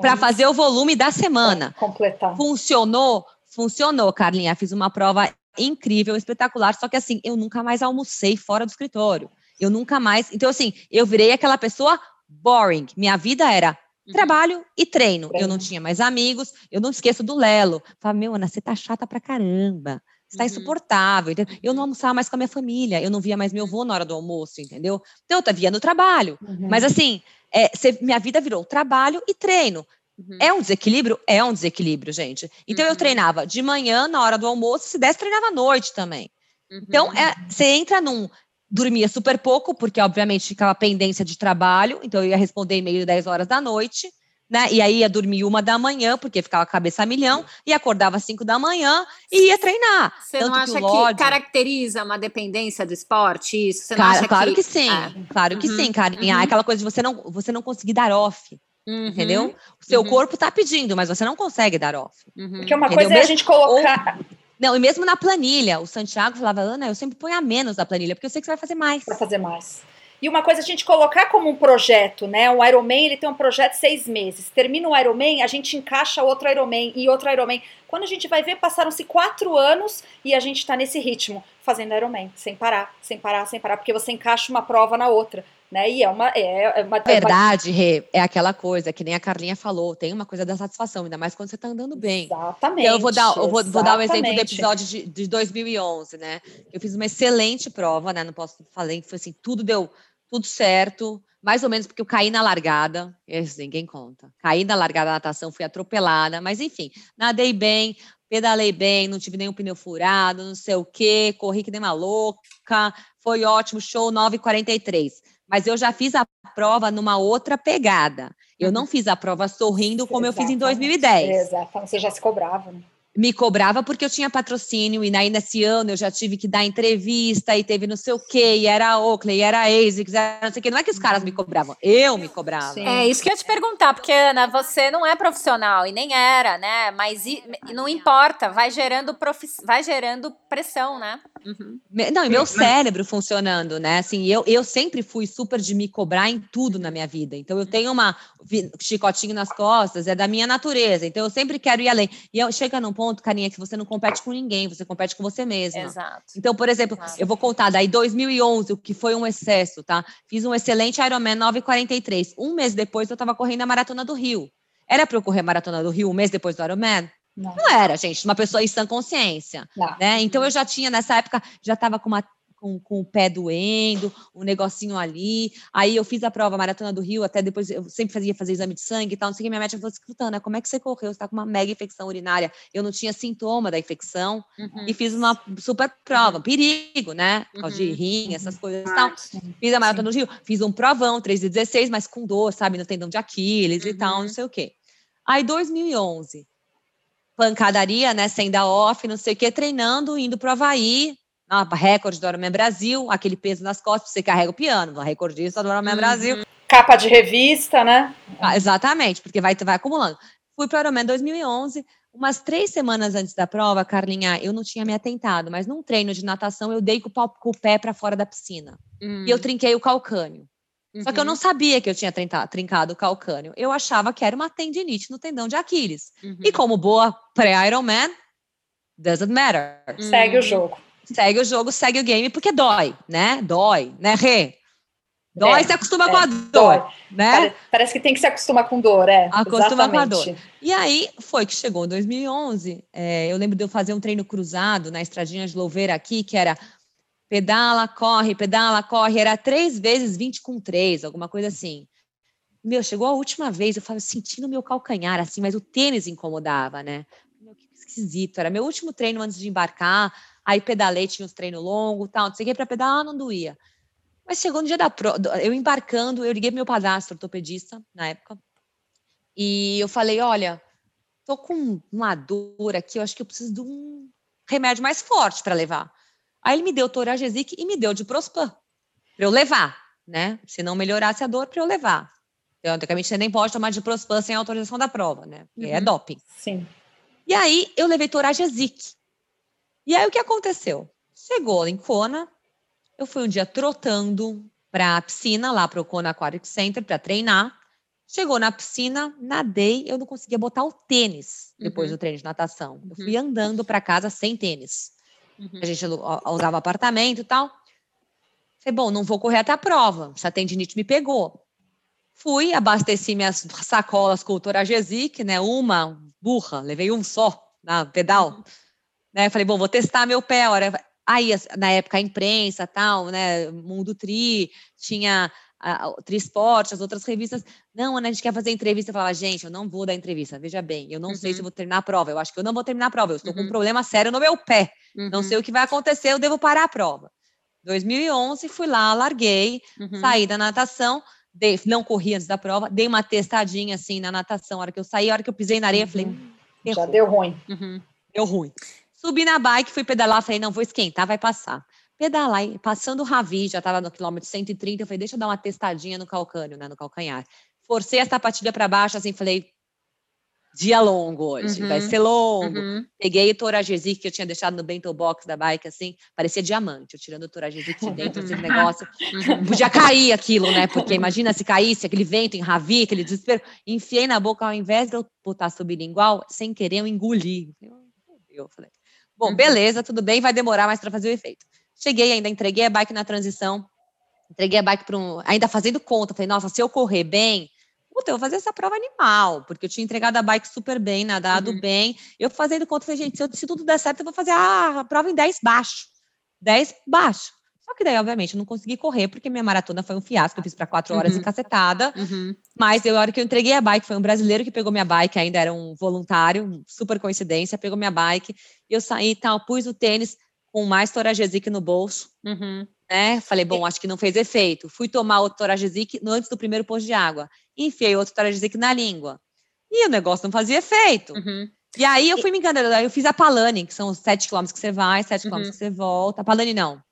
para fazer o volume da semana. completar. Funcionou? Funcionou, Carlinha. Fiz uma prova incrível, espetacular, só que assim, eu nunca mais almocei fora do escritório. Eu nunca mais. Então, assim, eu virei aquela pessoa boring. Minha vida era Uhum. Trabalho e treino. treino. Eu não tinha mais amigos, eu não esqueço do Lelo. Falei, meu, Ana, você tá chata pra caramba. Você tá uhum. insuportável. Entendeu? Eu não almoçava mais com a minha família, eu não via mais meu avô na hora do almoço, entendeu? Então eu via no trabalho. Uhum. Mas assim, é, cê, minha vida virou trabalho e treino. Uhum. É um desequilíbrio? É um desequilíbrio, gente. Então eu uhum. treinava de manhã, na hora do almoço, se desse, treinava à noite também. Então, é, você entra num dormia super pouco, porque obviamente ficava pendência de trabalho, então eu ia responder e-mail 10 horas da noite, né? E aí ia dormir uma da manhã, porque ficava a cabeça a milhão, e acordava às 5 da manhã e ia treinar. Você Tanto não acha que, que, caracteriza uma dependência do esporte isso? Você Cara, claro que, que sim, é. claro que uhum, sim, Carinha. Uhum. Aquela coisa de você não, você não conseguir dar off. Uhum, entendeu? O seu uhum. corpo tá pedindo, mas você não consegue dar off. Uhum. Porque uma entendeu? coisa é a gente colocar. Ou, não, e mesmo na planilha, o Santiago falava, Ana, eu sempre ponho a menos na planilha, porque eu sei que você vai fazer mais. Vai fazer mais. E uma coisa a gente colocar como um projeto, né? O Ironman, ele tem um projeto de seis meses. Termina o Ironman, a gente encaixa outro Ironman e outro Ironman. Quando a gente vai ver, passaram-se quatro anos e a gente está nesse ritmo, fazendo Ironman, sem parar, sem parar, sem parar, porque você encaixa uma prova na outra né? E é uma. É, é uma Verdade, Rê, é aquela coisa que nem a Carlinha falou, tem uma coisa da satisfação, ainda mais quando você está andando bem. Exatamente. Então, eu vou dar, eu vou, vou dar um exemplo do episódio de, de 2011, né? Eu fiz uma excelente prova, né? Não posso falei que foi assim, tudo deu tudo certo, mais ou menos porque eu caí na largada, isso ninguém conta. Caí na largada da natação, fui atropelada, mas enfim, nadei bem, pedalei bem, não tive nenhum pneu furado, não sei o quê, corri que nem uma louca, foi ótimo, show 9h43 mas eu já fiz a prova numa outra pegada. Eu uhum. não fiz a prova sorrindo como Exatamente. eu fiz em 2010. Exatamente, você já se cobrava, né? Me cobrava porque eu tinha patrocínio, e aí nesse ano eu já tive que dar entrevista, e teve não sei o quê, e era a Oakley, e era a ASICS, era não sei o quê. Não é que os caras me cobravam, eu me cobrava. Sim. É isso que eu ia te perguntar, porque, Ana, você não é profissional, e nem era, né? Mas e, não importa, vai gerando, profi vai gerando pressão, né? Uhum. Não, e meu cérebro funcionando, né? Assim, eu, eu sempre fui super de me cobrar em tudo na minha vida. Então, eu tenho uma chicotinho nas costas, é da minha natureza. Então, eu sempre quero ir além. E eu, chega num ponto, carinha, que você não compete com ninguém, você compete com você mesma. Exato. Então, por exemplo, Exato. eu vou contar daí 2011, o que foi um excesso, tá? Fiz um excelente Ironman 9,43. Um mês depois, eu estava correndo a Maratona do Rio. Era para eu correr a Maratona do Rio um mês depois do Ironman? Não. não era, gente, uma pessoa em sã consciência. Né? Então eu já tinha, nessa época, já estava com uma com, com, o pé doendo, um negocinho ali. Aí eu fiz a prova maratona do Rio, até depois eu sempre fazia fazer exame de sangue e tal. Não sei o que. Minha médica falou assim: né? como é que você correu? Você está com uma mega infecção urinária. Eu não tinha sintoma da infecção uhum. e fiz uma super prova. Uhum. Perigo, né? Uhum. de rim, essas coisas e tal. Fiz a maratona do Rio, fiz um provão, 3 e 16, mas com dor, sabe? No tendão de Aquiles e tal, não uhum. sei o quê. Aí, 2011, pancadaria, né? Sem dar off, não sei o quê, treinando, indo para o Havaí, ah, recorde do Ironman Brasil, aquele peso nas costas, você carrega o piano, recordista do Ironman uhum. Brasil. Capa de revista, né? Ah, exatamente, porque vai, vai acumulando. Fui para o Ironman 2011, umas três semanas antes da prova, Carlinha, eu não tinha me atentado, mas num treino de natação eu dei com o, com o pé para fora da piscina. Uhum. E eu trinquei o calcânio. Uhum. Só que eu não uhum. sabia que eu tinha trincado o calcânio. Eu achava que era uma tendinite no tendão de Aquiles. Uhum. E como boa pré-Ironman, doesn't matter. Segue o jogo. Segue o jogo, segue o game, porque dói, né? Dói, né, Rê? Dói, é, se acostuma é, com a dor, dói. né? Parece que tem que se acostumar com dor, é. Acostuma com a dor. E aí, foi que chegou em 2011, é, eu lembro de eu fazer um treino cruzado na estradinha de Louveira aqui, que era pedala, corre, pedala, corre, era três vezes 20 com três, alguma coisa assim. Meu, chegou a última vez, eu estava sentindo meu calcanhar, assim, mas o tênis incomodava, né? Meu, que esquisito, era meu último treino antes de embarcar, aí pedalei, tinha uns treinos longos, tal, não sei o que, para pedalar não doía. Mas chegou no dia da prova, eu embarcando, eu liguei pro meu padrasto, ortopedista, na época, e eu falei, olha, tô com uma dor aqui, eu acho que eu preciso de um remédio mais forte para levar. Aí ele me deu Toragesic e me deu de Prospan para eu levar, né? Se não melhorasse a dor, para eu levar. Teoricamente, você nem pode tomar de Prospan sem autorização da prova, né? Porque é uhum. é doping. Sim. E aí eu levei Toragesic. E aí o que aconteceu? Chegou em Kona, eu fui um dia trotando para a piscina, lá para o Kona Aquatic Center, para treinar. Chegou na piscina, nadei, eu não conseguia botar o tênis depois uhum. do treino de natação. Eu fui uhum. andando para casa sem tênis. Uhum. A gente usava apartamento e tal. Falei, bom, não vou correr até a prova. Se a tendinite me pegou. Fui, abasteci minhas sacolas com o Toragesic, né? Uma burra, levei um só na pedal. Uhum. Né? Falei, bom, vou testar meu pé. Hora. Aí, na época, a imprensa, tal, né? Mundo Tri, tinha a, a Trisport, as outras revistas. Não, Ana, a gente quer fazer entrevista. Eu falava, gente, eu não vou dar entrevista. Veja bem, eu não uhum. sei se uhum. vou terminar a prova. Eu acho que eu não vou terminar a prova. Eu estou uhum. com um uhum. problema sério no meu pé. Uhum. Não sei o que vai acontecer, eu devo parar a prova. 2011, fui lá, larguei, uhum. saí da natação, dei, não corri antes da prova, dei uma testadinha assim na natação. A hora que eu saí, a hora que eu pisei na areia, falei. Já deu ruim. Deu ruim. Subi na bike, fui pedalar, falei, não, vou esquentar, vai passar pedalar, passando o Ravi, já estava no quilômetro 130, eu falei, deixa eu dar uma testadinha no calcânio, né, no calcanhar. Forcei a sapatilha para baixo, assim, falei, dia longo hoje, uhum, vai ser longo. Uhum. Peguei o Toragesic que eu tinha deixado no bento box da bike, assim, parecia diamante, eu tirando o Toragesic de dentro, esse negócio. Uhum. Podia cair aquilo, né, porque imagina se caísse, aquele vento em Ravi, aquele desespero. Enfiei na boca, ao invés de eu botar sublingual, sem querer, eu engoli. Eu falei, bom, uhum. beleza, tudo bem, vai demorar mais para fazer o efeito. Cheguei ainda, entreguei a bike na transição, entreguei a bike para um. Ainda fazendo conta, falei, nossa, se eu correr bem, puta, eu vou fazer essa prova animal, porque eu tinha entregado a bike super bem, nadado uhum. bem. Eu fazendo conta, falei, gente, se, eu, se, tudo der certo, eu vou fazer a, a prova em 10 baixo. 10 baixo. Só que daí, obviamente, eu não consegui correr, porque minha maratona foi um fiasco, eu fiz para quatro horas uhum. e cacetada. Uhum. Mas eu, a hora que eu entreguei a bike, foi um brasileiro que pegou minha bike, ainda era um voluntário, super coincidência, pegou minha bike, e eu saí e tal, pus o tênis, com mais Toragesic no bolso, uhum. né? Falei, bom, acho que não fez efeito. Fui tomar o Toragesic antes do primeiro posto de água. Enfiei outro Toragesic na língua. E o negócio não fazia efeito. Uhum. E aí eu fui me enganando. Eu fiz a Palani, que são os sete quilômetros que você vai, sete uhum. quilômetros que você volta. A Palani não.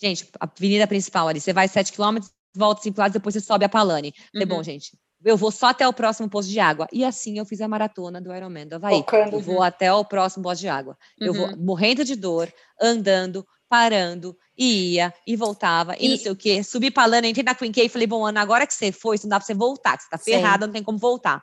Gente, a avenida principal ali. Você vai sete quilômetros, volta cinco quilômetros, depois você sobe a Palani. Falei, bom, uhum. gente, eu vou só até o próximo posto de água. E assim eu fiz a maratona do Ironman do Havaí. Focando. Eu vou até o próximo posto de água. Uhum. Eu vou uhum. morrendo de dor, andando, parando, e ia, e voltava, e, e, não sei o quê. Subi pra lana, entrei na Queen K e falei, bom, Ana, agora que você foi, isso não dá pra você voltar, que você tá ferrada, não tem como voltar.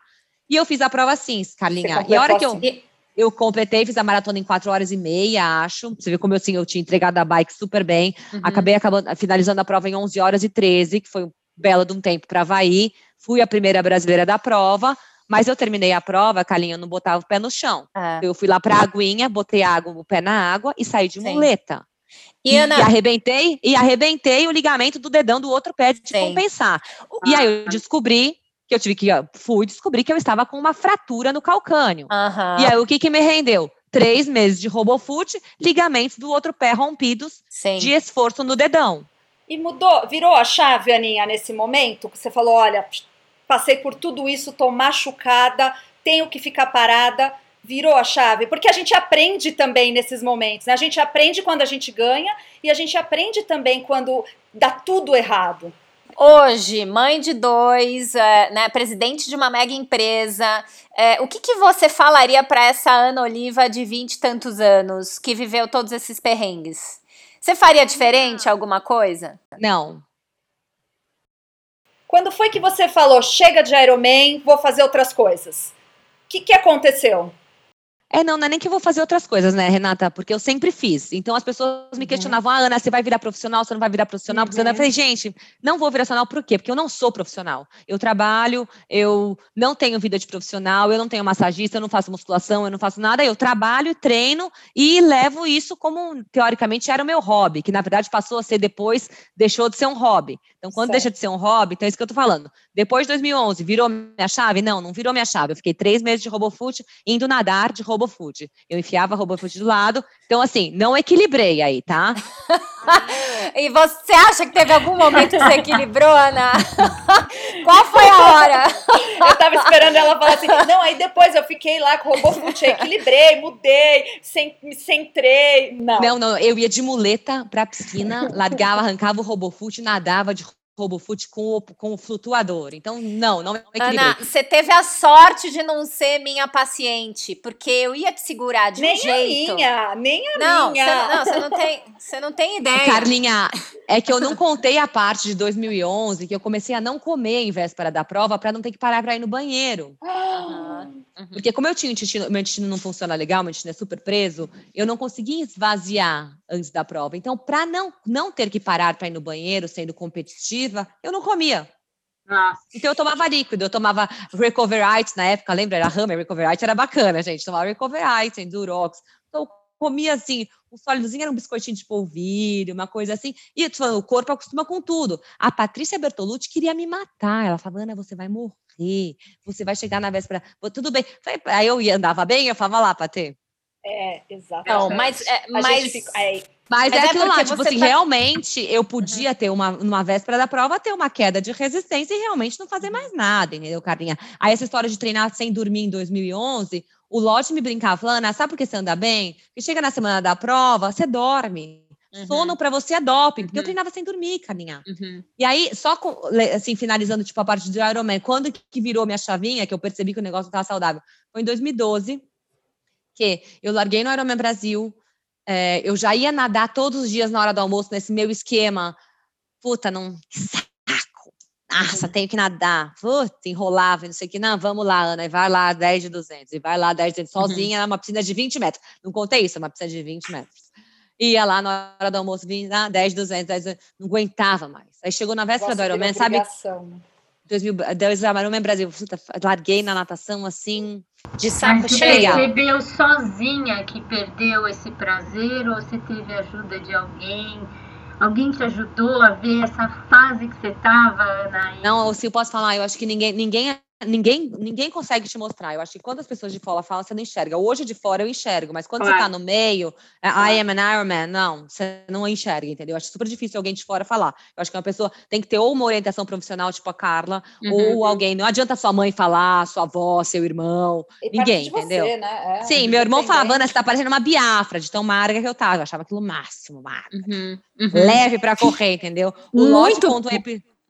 E eu fiz a prova assim, Carlinha. E a hora que eu, assim? Eu completei, fiz a maratona em quatro horas e meia, acho. Você vê como eu, assim, eu tinha entregado a bike super bem. Uhum. Acabei acabando, finalizando a prova em 11 horas e 13, que foi um belo de um tempo para Havaí. Fui a primeira brasileira da prova. Mas eu terminei a prova, Carlinha, eu não botava o pé no chão. É. Eu fui lá para a aguinha, botei água, o pé na água e saí de Sim. muleta. E, Ana... e, arrebentei, e arrebentei o ligamento do dedão do outro pé de Sim. compensar. E aí eu descobri que eu tive que, fui descobrir que eu estava com uma fratura no calcânio. Uhum. E aí o que que me rendeu? Três meses de robofoot, ligamentos do outro pé rompidos Sim. de esforço no dedão. E mudou, virou a chave, Aninha, nesse momento? Que você falou, olha, passei por tudo isso, tô machucada, tenho que ficar parada, virou a chave? Porque a gente aprende também nesses momentos, né? A gente aprende quando a gente ganha e a gente aprende também quando dá tudo errado. Hoje, mãe de dois, é, né, presidente de uma mega empresa, é, o que, que você falaria para essa Ana Oliva de vinte e tantos anos, que viveu todos esses perrengues? Você faria diferente alguma coisa? Não, quando foi que você falou, chega de Ironman, vou fazer outras coisas? O que, que aconteceu? É, não, não é nem que eu vou fazer outras coisas, né, Renata? Porque eu sempre fiz. Então as pessoas me uhum. questionavam, ah, Ana, você vai virar profissional, você não vai virar profissional? Uhum. Eu falei, gente, não vou virar profissional por quê? Porque eu não sou profissional. Eu trabalho, eu não tenho vida de profissional, eu não tenho massagista, eu não faço musculação, eu não faço nada. Eu trabalho, treino e levo isso como, teoricamente, era o meu hobby, que na verdade passou a ser depois, deixou de ser um hobby. Então, quando certo. deixa de ser um hobby, então é isso que eu tô falando. Depois de 2011, virou minha chave? Não, não virou minha chave. Eu fiquei três meses de RoboFoot indo nadar de RoboFoot. Eu enfiava RoboFoot do lado. Então, assim, não equilibrei aí, tá? e você acha que teve algum momento que você equilibrou, Ana? Qual foi a hora? eu tava esperando ela falar assim, não, aí depois eu fiquei lá com o RoboFoot, equilibrei, mudei, me centrei. Não. não, não, eu ia de muleta pra piscina, largava, arrancava o RoboFoot, nadava de RoboFoot com o, com o flutuador. Então, não, não é Ana, você teve a sorte de não ser minha paciente, porque eu ia te segurar de nem um jeito. Nem a minha, nem a não, minha. Cê, não, você não tem, você não tem ideia. Carlinha, é que eu não contei a parte de 2011 que eu comecei a não comer em véspera da prova para não ter que parar para ir no banheiro. Uhum. Porque como eu tinha intestino, meu intestino não funciona legal, meu intestino é super preso, eu não conseguia esvaziar antes da prova. Então, para não não ter que parar para ir no banheiro, sendo competitiva, eu não comia. Nossa. Então eu tomava líquido, eu tomava Recoverite na época, lembra? Era Hammer, Recoverite era bacana, gente. Tomava Recoverite, Endurox. Então eu comia assim, um sólidozinho era um biscoitinho de polvilho, uma coisa assim. E falando, o corpo acostuma com tudo. A Patrícia Bertolucci queria me matar. Ela falava, Ana, você vai morrer, você vai chegar na véspera. Tudo bem. Aí eu andava bem, eu falava lá, Patê. É, exatamente. Não, mas, é, mas, fica, é, mas, mas, é, é aquilo lá, tipo assim, tá... realmente eu podia uhum. ter uma, numa véspera da prova, ter uma queda de resistência e realmente não fazer mais nada, entendeu, Carlinha? Aí essa história de treinar sem dormir em 2011, o Lote me brincava, falando, sabe por que você anda bem? Porque chega na semana da prova, você dorme. Uhum. Sono para você é doping, porque uhum. eu treinava sem dormir, caminhar. Uhum. E aí, só com, assim, finalizando, tipo, a parte do Ironman, quando que virou minha chavinha, que eu percebi que o negócio estava saudável? Foi em 2012, que eu larguei no Ironman Brasil, é, eu já ia nadar todos os dias na hora do almoço, nesse meu esquema. Puta, não nossa, tenho que nadar. Putz, enrolava, não sei o que. Não, vamos lá, Ana, e vai lá 10 de 200, e vai lá 10 de 200, uhum. sozinha, uhum. numa piscina de 20 metros. Não contei isso, é uma piscina de 20 metros. Ia lá na hora do almoço, vinha lá, 10, 200, 10, 200, não aguentava mais. Aí chegou na véspera do Ironman, sabe? 2000, Deus Ironman Brasil, larguei na natação assim, de saco cheio. Você percebeu sozinha que perdeu esse prazer ou você teve ajuda de alguém? Alguém te ajudou a ver essa fase que você estava, Ana? Não, se eu posso falar, eu acho que ninguém, ninguém ninguém, ninguém consegue te mostrar. Eu acho que quando as pessoas de fora falam, você não enxerga. Hoje de fora eu enxergo, mas quando claro. você tá no meio, é, I am an Iron Man, não, você não enxerga, entendeu? Eu acho super difícil alguém de fora falar. Eu acho que uma pessoa tem que ter ou uma orientação profissional, tipo a Carla, uhum. ou alguém. Não adianta sua mãe falar, sua avó, seu irmão, e ninguém, entendeu? Você, né? é, Sim, meu irmão falava, Ana, você tá parecendo uma biafra de tão marga que eu tava. Eu achava aquilo máximo, marga. Uhum. Uhum. Leve para correr, entendeu? O Muito... Um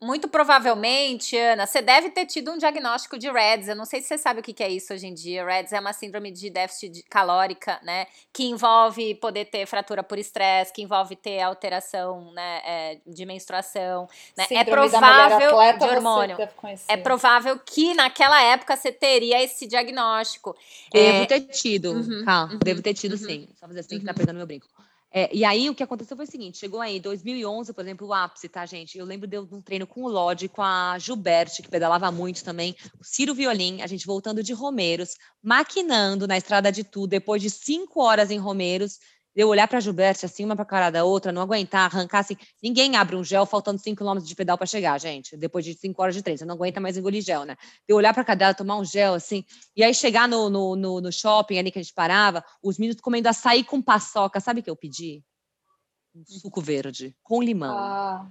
muito provavelmente, Ana, você deve ter tido um diagnóstico de REDS. Eu não sei se você sabe o que é isso hoje em dia. REDS é uma síndrome de déficit calórica, né? Que envolve poder ter fratura por estresse, que envolve ter alteração né, é, de menstruação. Né? É provável atleta, de hormônio. É provável que naquela época você teria esse diagnóstico. Devo é... ter tido, uhum, uhum, devo ter tido uhum, sim. Só fazer assim uhum. que tá uhum. pegando meu brinco. É, e aí o que aconteceu foi o seguinte: chegou aí 2011, por exemplo, o ápice, tá, gente? Eu lembro de um treino com o Lodi, com a Gilberte, que pedalava muito também, o Ciro Violim, a gente voltando de Romeiros, maquinando na estrada de tudo, depois de cinco horas em Romeiros, eu olhar para a Gilberte assim, uma para a cara da outra, não aguentar, arrancar assim. Ninguém abre um gel faltando 5 km de pedal para chegar, gente. Depois de 5 horas de treino, você não aguenta mais engolir gel, né? Eu olhar para a cadela, tomar um gel assim, e aí chegar no, no, no, no shopping ali que a gente parava, os meninos comendo açaí com paçoca. Sabe o que eu pedi? Um suco verde com limão. Ah.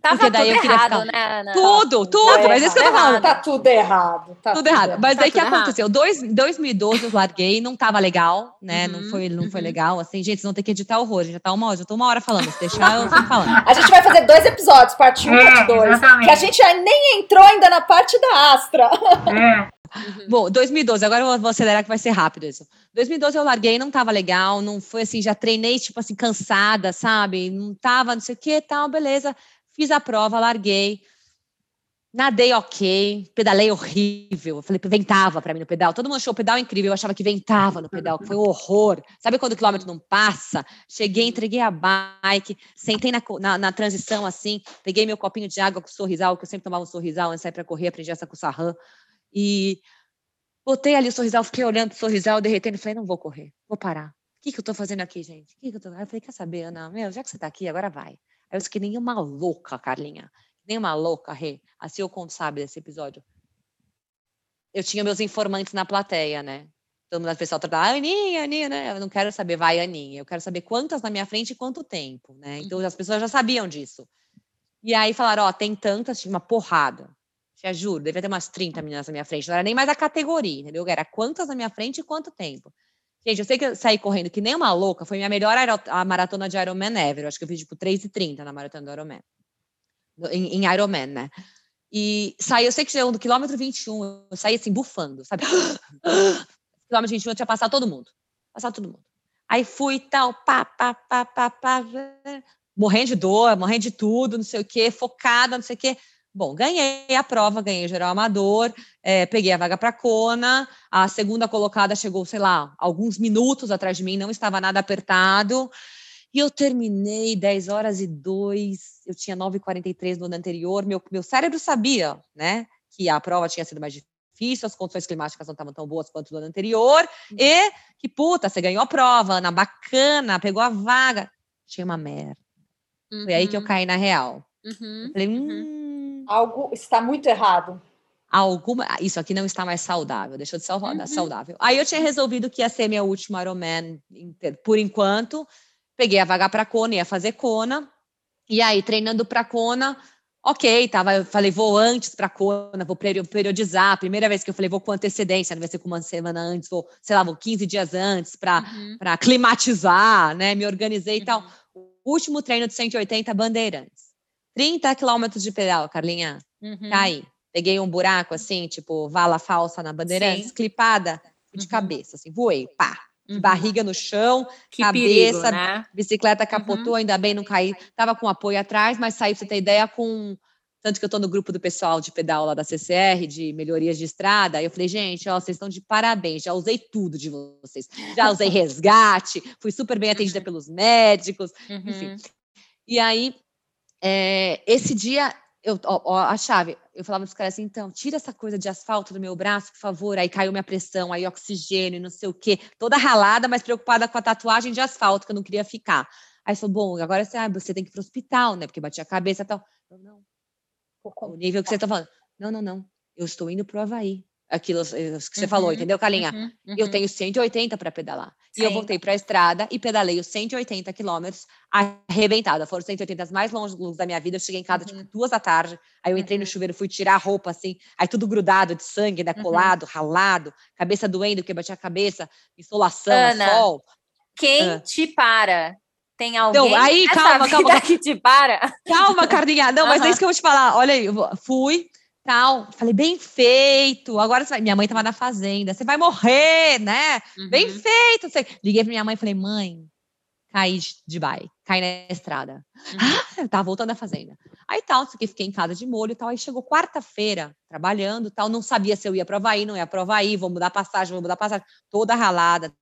Tava Porque daí tudo eu errado, ficar... né, Ana? Tudo, tudo. É mas isso que eu tô falando. Tá tudo errado. Tá tudo, tudo errado. Mas tá daí o que aconteceu? Dois, 2012 eu larguei, não tava legal, né? Uhum, não foi, não uhum. foi legal. Assim, gente, vocês vão ter que editar horror. Já tá uma hora, já tô uma hora falando. Se deixar, eu fico falando. A gente vai fazer dois episódios, parte 1 um, e parte 2. Que a gente nem entrou ainda na parte da Astra. É. Uhum. Bom, 2012, agora eu vou acelerar que vai ser rápido isso. 2012 eu larguei, não tava legal, não foi assim, já treinei, tipo assim, cansada, sabe? Não tava, não sei o que, tal, beleza. Fiz a prova, larguei. Nadei ok, pedalei horrível. Eu falei, ventava para mim no pedal. Todo mundo achou o pedal incrível, eu achava que ventava no pedal, que foi um horror. Sabe quando o quilômetro não passa? Cheguei, entreguei a bike, sentei na, na, na transição assim, peguei meu copinho de água com sorrisal, que eu sempre tomava um sorrisal antes de sair para correr, aprendi essa com o Sarran. E botei ali o sorrisal, fiquei olhando o sorrisal, derretendo, falei, não vou correr, vou parar. O que, que eu tô fazendo aqui, gente? O que, que eu tô... Eu falei, quer saber, Ana? Meu, já que você tá aqui, agora vai. Aí eu fiquei nem uma louca, Carlinha. Nem uma louca, Rê. Assim eu conto, sabe, desse episódio. Eu tinha meus informantes na plateia, né? Todo mundo, o pessoal tratava, ah, Aninha, Aninha, né? Eu não quero saber, vai, Aninha. Eu quero saber quantas na minha frente e quanto tempo, né? Então uhum. as pessoas já sabiam disso. E aí falaram, ó, tem tantas, tinha uma porrada. Te juro, devia ter umas 30 meninas na minha frente. Não era nem mais a categoria, entendeu? Era quantas na minha frente e quanto tempo. Gente, eu sei que eu saí correndo que nem uma louca. Foi minha melhor a maratona de Ironman ever. Eu acho que eu fiz, tipo, 3,30 na maratona do Ironman. Em, em Ironman, né? E saí, eu sei que chegou no quilômetro 21, eu saí assim, bufando, sabe? quilômetro 21 eu tinha passado todo mundo. Passado todo mundo. Aí fui tal, pá, pá, pá, pá, pá, morrendo de dor, morrendo de tudo, não sei o quê, focada, não sei o quê. Bom, ganhei a prova, ganhei geral amador, é, peguei a vaga para Kona, a segunda colocada chegou, sei lá, alguns minutos atrás de mim, não estava nada apertado, e eu terminei 10 horas e 2, eu tinha 9h43 no ano anterior, meu, meu cérebro sabia, né, que a prova tinha sido mais difícil, as condições climáticas não estavam tão boas quanto no ano anterior, uhum. e que puta, você ganhou a prova, Ana, bacana, pegou a vaga, tinha uma merda. Uhum. Foi aí que eu uhum. caí na real. Uhum. falei, uhum. hum, Algo está muito errado. Alguma, isso aqui não está mais saudável, deixou de ser uhum. saudável. Aí eu tinha resolvido que ia ser minha última Ironman por enquanto. Peguei a vaga para Kona, ia fazer Kona. E aí, treinando para Kona, ok, tava, eu falei, vou antes para Kona, vou periodizar. Primeira vez que eu falei, vou com antecedência, não vai ser com uma semana antes, vou, sei lá, vou 15 dias antes para uhum. climatizar, né? Me organizei uhum. e tal. O último treino de 180 bandeirantes. 30 quilômetros de pedal, Carlinha. Uhum. Caí. Peguei um buraco assim, tipo vala falsa na Bandeirantes, Sim. clipada de uhum. cabeça, assim, voei, pá. Uhum. Barriga no chão, que cabeça, perigo, né? bicicleta capotou, uhum. ainda bem não caí. Tava com apoio atrás, mas saí, pra você ter ideia, com tanto que eu tô no grupo do pessoal de pedal lá da CCR, de melhorias de estrada, aí eu falei, gente, ó, vocês estão de parabéns, já usei tudo de vocês. Já usei resgate, fui super bem atendida uhum. pelos médicos, uhum. enfim. E aí, é, esse dia, eu, ó, ó, a chave, eu falava para os caras assim, então, tira essa coisa de asfalto do meu braço, por favor. Aí caiu minha pressão, aí oxigênio, não sei o quê. Toda ralada, mas preocupada com a tatuagem de asfalto, que eu não queria ficar. Aí falou, bom, agora você, ah, você tem que ir para o hospital, né? Porque bati a cabeça e tal. Eu, não. O nível que você está falando. Não, não, não. Eu estou indo para o Havaí aquilo que você uhum, falou, entendeu, Calinha? Uhum, uhum. Eu tenho 180 para pedalar. Sim. E eu voltei para a estrada e pedalei os 180 quilômetros arrebentada. Foram 180 mais longos da minha vida. Eu cheguei em casa, tipo, uhum. duas da tarde. Aí eu entrei no uhum. chuveiro, fui tirar a roupa, assim. Aí tudo grudado de sangue, né? Uhum. Colado, ralado. Cabeça doendo, porque batia a cabeça. Insolação, Ana, sol. Quem te para tem alguém não, aí, calma, calma, que te para. Calma, Carlinha. Não, mas é isso que eu vou te falar. Olha aí, fui, tal. Falei, bem feito. Agora vai... minha mãe tava na fazenda. Você vai morrer, né? Uhum. Bem feito. Liguei pra minha mãe e falei, mãe, caí de bike, caí na estrada. Uhum. Ah, tava voltando da fazenda. Aí tal, que fiquei em casa de molho e tal. Aí chegou quarta-feira, trabalhando tal. Não sabia se eu ia provar aí, não ia provar aí, vou mudar passagem, vou mudar passagem. Toda ralada.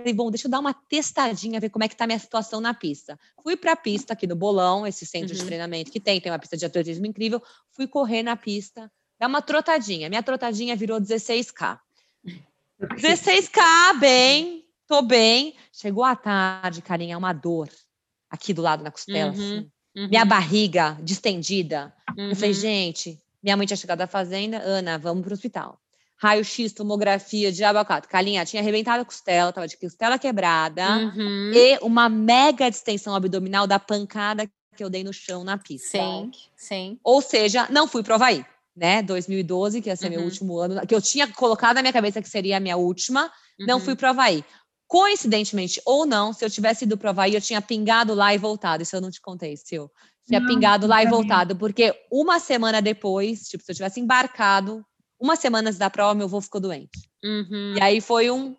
Falei, bom, deixa eu dar uma testadinha, ver como é que tá a minha situação na pista. Fui para a pista aqui no Bolão, esse centro uhum. de treinamento que tem, tem uma pista de atletismo incrível. Fui correr na pista, dar uma trotadinha. Minha trotadinha virou 16K. 16K, bem, tô bem. Chegou a tarde, carinha, uma dor aqui do lado na costela, uhum. assim. Uhum. Minha barriga distendida. Eu falei, uhum. gente, minha mãe tinha chegado da fazenda, Ana, vamos pro hospital raio-x, tomografia de abacate. Calinha tinha arrebentado a costela, tava de costela quebrada uhum. e uma mega distensão abdominal da pancada que eu dei no chão na pista. Sim, sim. Ou seja, não fui pro Havaí, né? 2012, que ia ser uhum. meu último ano, que eu tinha colocado na minha cabeça que seria a minha última, uhum. não fui pro Havaí. Coincidentemente ou não, se eu tivesse ido pro Havaí, eu tinha pingado lá e voltado. Isso eu não te contei, Sil. Tinha não, pingado lá e voltado, porque uma semana depois, tipo, se eu tivesse embarcado uma semana antes da prova, meu avô ficou doente. Uhum. E aí foi um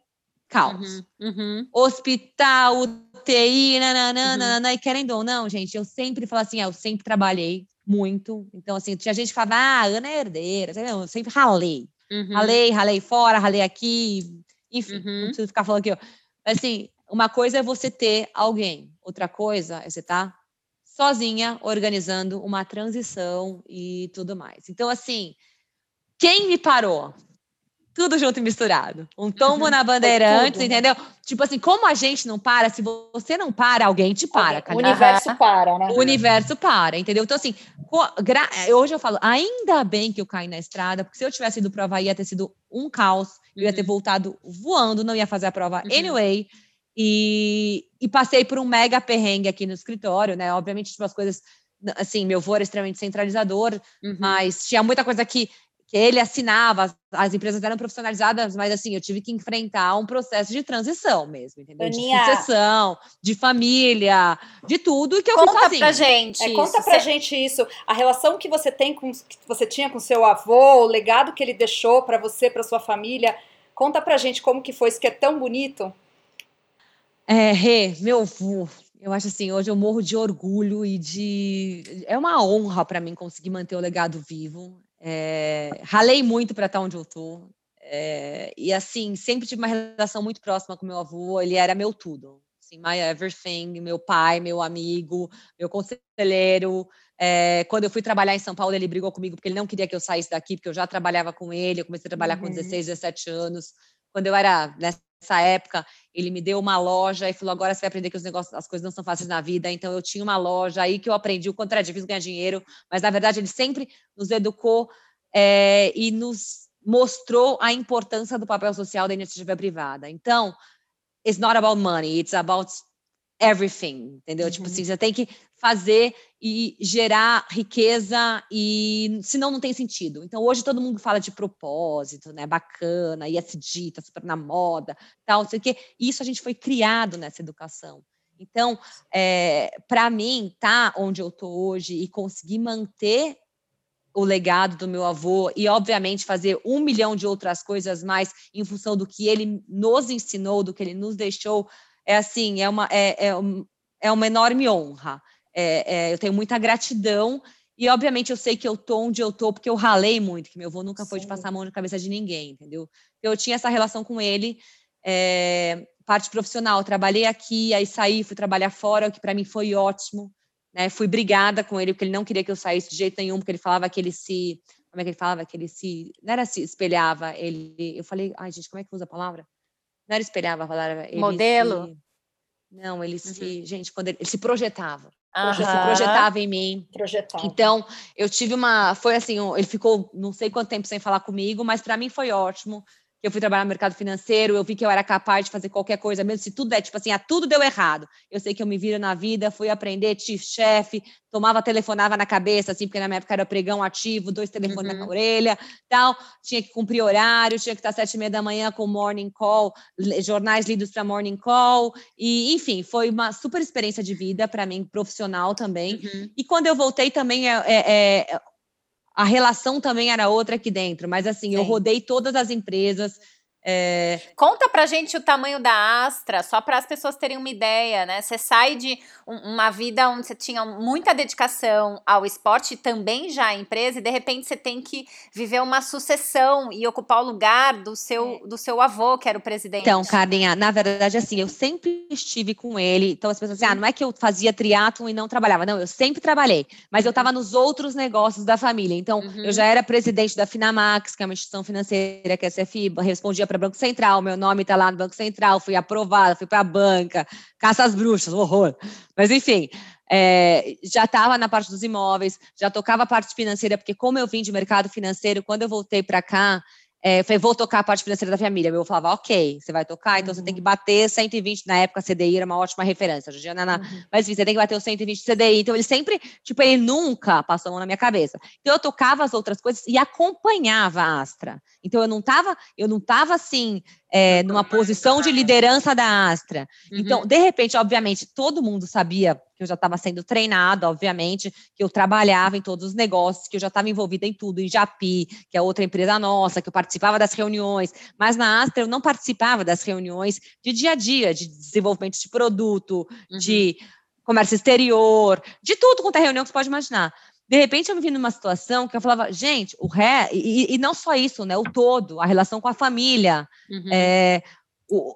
caos. Uhum. Uhum. Hospital, UTI, nananana, uhum. e querendo ou não, gente, eu sempre falo assim, ah, eu sempre trabalhei muito. Então, assim, tinha gente que falava, ah, Ana é herdeira. Eu sempre ralei. Uhum. Ralei, ralei fora, ralei aqui. Enfim, uhum. não preciso ficar falando aqui. Ó. Assim, uma coisa é você ter alguém. Outra coisa é você estar tá sozinha organizando uma transição e tudo mais. Então, assim, quem me parou? Tudo junto e misturado. Um tombo uhum. na Bandeirantes, entendeu? Tipo assim, como a gente não para, se você não para, alguém te para. O universo para, né? O universo para, entendeu? Então, assim, hoje eu falo, ainda bem que eu caí na estrada, porque se eu tivesse ido prova, ia ter sido um caos, eu ia ter uhum. voltado voando, não ia fazer a prova uhum. anyway. E, e, passei por um mega perrengue aqui no escritório, né? Obviamente, tipo, as coisas, assim, meu voo era extremamente centralizador, uhum. mas tinha muita coisa que que ele assinava, as, as, empresas eram profissionalizadas, mas assim, eu tive que enfrentar um processo de transição mesmo, entendeu? De sucessão, de família, de tudo que eu conta fiz sozinha. pra gente. É, conta pra Você... gente isso, a relação que você tem com que você tinha com seu avô, o legado que ele deixou para você, para sua família. Conta pra gente como que foi isso que é tão bonito. É, Rê, meu avô, eu acho assim, hoje eu morro de orgulho e de. É uma honra para mim conseguir manter o legado vivo. É, ralei muito para estar onde eu tô. É, e assim, sempre tive uma relação muito próxima com meu avô, ele era meu tudo. Assim, my everything, meu pai, meu amigo, meu conselheiro. É, quando eu fui trabalhar em São Paulo, ele brigou comigo porque ele não queria que eu saísse daqui, porque eu já trabalhava com ele, eu comecei a trabalhar uhum. com 16, 17 anos. Quando eu era nessa época, ele me deu uma loja e falou: agora você vai aprender que os negócios, as coisas não são fáceis na vida. Então eu tinha uma loja aí que eu aprendi o quanto era difícil ganhar dinheiro, mas na verdade ele sempre nos educou é, e nos mostrou a importância do papel social da iniciativa privada. Então, it's not about money, it's about everything, entendeu? Uhum. Tipo assim, você tem que fazer e gerar riqueza e senão não tem sentido. Então hoje todo mundo fala de propósito, né? Bacana, ISD, tá super na moda, tal, sei o quê. Isso a gente foi criado nessa educação. Então, é, para mim, tá onde eu tô hoje e conseguir manter o legado do meu avô e, obviamente, fazer um milhão de outras coisas mais em função do que ele nos ensinou, do que ele nos deixou, é assim, é uma, é, é, é uma enorme honra. É, é, eu tenho muita gratidão e, obviamente, eu sei que eu tô onde eu tô porque eu ralei muito, que meu avô nunca Sim. foi de passar a mão na cabeça de ninguém, entendeu? Eu tinha essa relação com ele, é, parte profissional. Trabalhei aqui, aí saí, fui trabalhar fora, o que para mim foi ótimo. Né? Fui brigada com ele porque ele não queria que eu saísse de jeito nenhum, porque ele falava que ele se. Como é que ele falava? Que ele se. Não era se espelhava, ele. Eu falei, ai, gente, como é que usa a palavra? Não era espelhava a palavra. Modelo? Se, não, ele uhum. se. Gente, quando ele, ele se projetava. Uhum. Se projetava em mim. Projetava. Então, eu tive uma. Foi assim, ele ficou não sei quanto tempo sem falar comigo, mas para mim foi ótimo. Que eu fui trabalhar no mercado financeiro, eu vi que eu era capaz de fazer qualquer coisa, mesmo se tudo é tipo assim, ah, tudo deu errado. Eu sei que eu me viro na vida, fui aprender chief chef, tomava, telefonava na cabeça, assim, porque na minha época era pregão ativo, dois telefones uhum. na orelha, tal, tinha que cumprir horário, tinha que estar às sete e meia da manhã com morning call, jornais lidos para morning call, e enfim, foi uma super experiência de vida para mim, profissional também. Uhum. E quando eu voltei também, é, é, é a relação também era outra aqui dentro, mas assim, Sim. eu rodei todas as empresas, é... Conta pra gente o tamanho da Astra, só para as pessoas terem uma ideia, né? Você sai de um, uma vida onde você tinha muita dedicação ao esporte, também já a empresa, e de repente você tem que viver uma sucessão e ocupar o lugar do seu, do seu avô, que era o presidente. Então, Carlinha, na verdade, assim, eu sempre estive com ele. Então, as pessoas dizem, ah, não é que eu fazia triatlon e não trabalhava. Não, eu sempre trabalhei, mas eu estava nos outros negócios da família. Então, uhum. eu já era presidente da Finamax, que é uma instituição financeira, que é a CFI, respondia para Banco Central, meu nome está lá no Banco Central, fui aprovada, fui para a banca, caça às bruxas, horror. Mas enfim, é, já estava na parte dos imóveis, já tocava a parte financeira, porque como eu vim de mercado financeiro, quando eu voltei para cá, é, falei, vou tocar a parte financeira da família. Meu falava, ok, você vai tocar, então uhum. você tem que bater 120. Na época, a CDI era uma ótima referência. Hoje, na, uhum. Mas enfim, você tem que bater os 120 CDI. Então, ele sempre, tipo, ele nunca passou a mão na minha cabeça. Então, eu tocava as outras coisas e acompanhava a Astra. Então, eu não estava, eu não tava assim, é, numa posição de liderança da Astra. Então, uhum. de repente, obviamente, todo mundo sabia que eu já estava sendo treinada, obviamente, que eu trabalhava em todos os negócios, que eu já estava envolvida em tudo, em Japi, que é outra empresa nossa, que eu participava das reuniões, mas na Astra eu não participava das reuniões de dia a dia, de desenvolvimento de produto, uhum. de comércio exterior, de tudo quanto é reunião que você pode imaginar. De repente eu me vi numa situação que eu falava, gente, o ré, e, e não só isso, né? O todo, a relação com a família, uhum. é, o,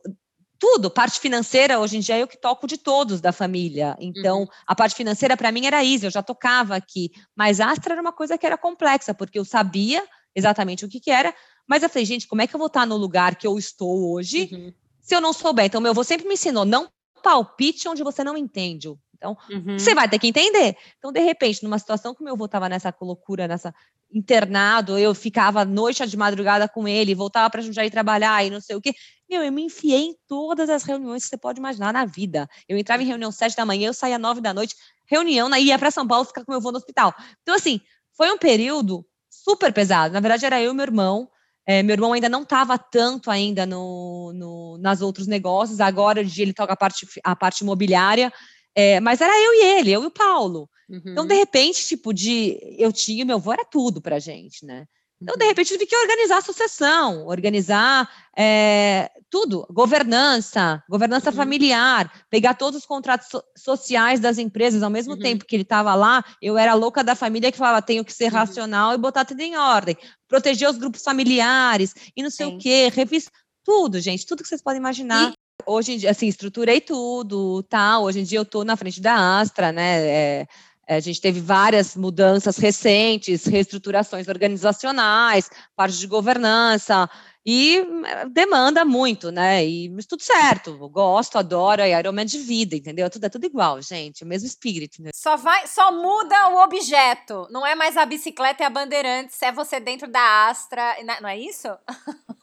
tudo, parte financeira, hoje em dia eu que toco de todos da família. Então, uhum. a parte financeira para mim era easy, eu já tocava aqui. Mas Astra era uma coisa que era complexa, porque eu sabia exatamente o que, que era, mas eu falei, gente, como é que eu vou estar no lugar que eu estou hoje uhum. se eu não souber? Então, meu avô sempre me ensinou, não palpite onde você não entende. Então, uhum. você vai ter que entender. Então, de repente, numa situação que meu avô estava nessa loucura, nessa internado, eu ficava noite de madrugada com ele, voltava para Jundiaí trabalhar e não sei o quê. Meu, eu me enfiei em todas as reuniões que você pode imaginar na vida. Eu entrava em reunião sete da manhã, eu saía nove da noite, reunião, né, ia para São Paulo ficar com meu avô no hospital. Então, assim, foi um período super pesado. Na verdade, era eu e meu irmão. É, meu irmão ainda não estava tanto ainda no, no, nas outros negócios. Agora, ele toca a parte, a parte imobiliária. É, mas era eu e ele, eu e o Paulo. Uhum. Então, de uhum. repente, tipo, de eu tinha, meu avô era tudo pra gente, né? Então, de uhum. repente, tive que organizar a sucessão, organizar é, tudo, governança, governança uhum. familiar, pegar todos os contratos so sociais das empresas, ao mesmo uhum. tempo que ele estava lá, eu era louca da família que falava, tenho que ser uhum. racional e botar tudo em ordem, proteger os grupos familiares, e não sei Sim. o quê, revis tudo, gente, tudo que vocês podem imaginar. Hoje em dia, assim, estruturei tudo, tal. Hoje em dia eu estou na frente da Astra, né? É, a gente teve várias mudanças recentes, reestruturações organizacionais, parte de governança, e eh, demanda muito, né? E mas tudo certo, gosto, adoro, é Ironman de vida, entendeu? Tudo é tudo igual, gente, o mesmo espírito. Né? Só vai, só muda o objeto, não é mais a bicicleta e a Bandeirantes, é você dentro da Astra, não é isso? É.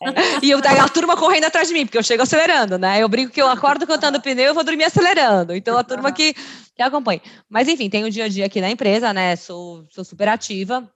e eu, a turma correndo atrás de mim, porque eu chego acelerando, né? Eu brinco que eu acordo cantando pneu, eu vou dormir acelerando. Então a turma que, que acompanha. Mas enfim, tem o dia a dia aqui na empresa, né? Sou, sou super ativa.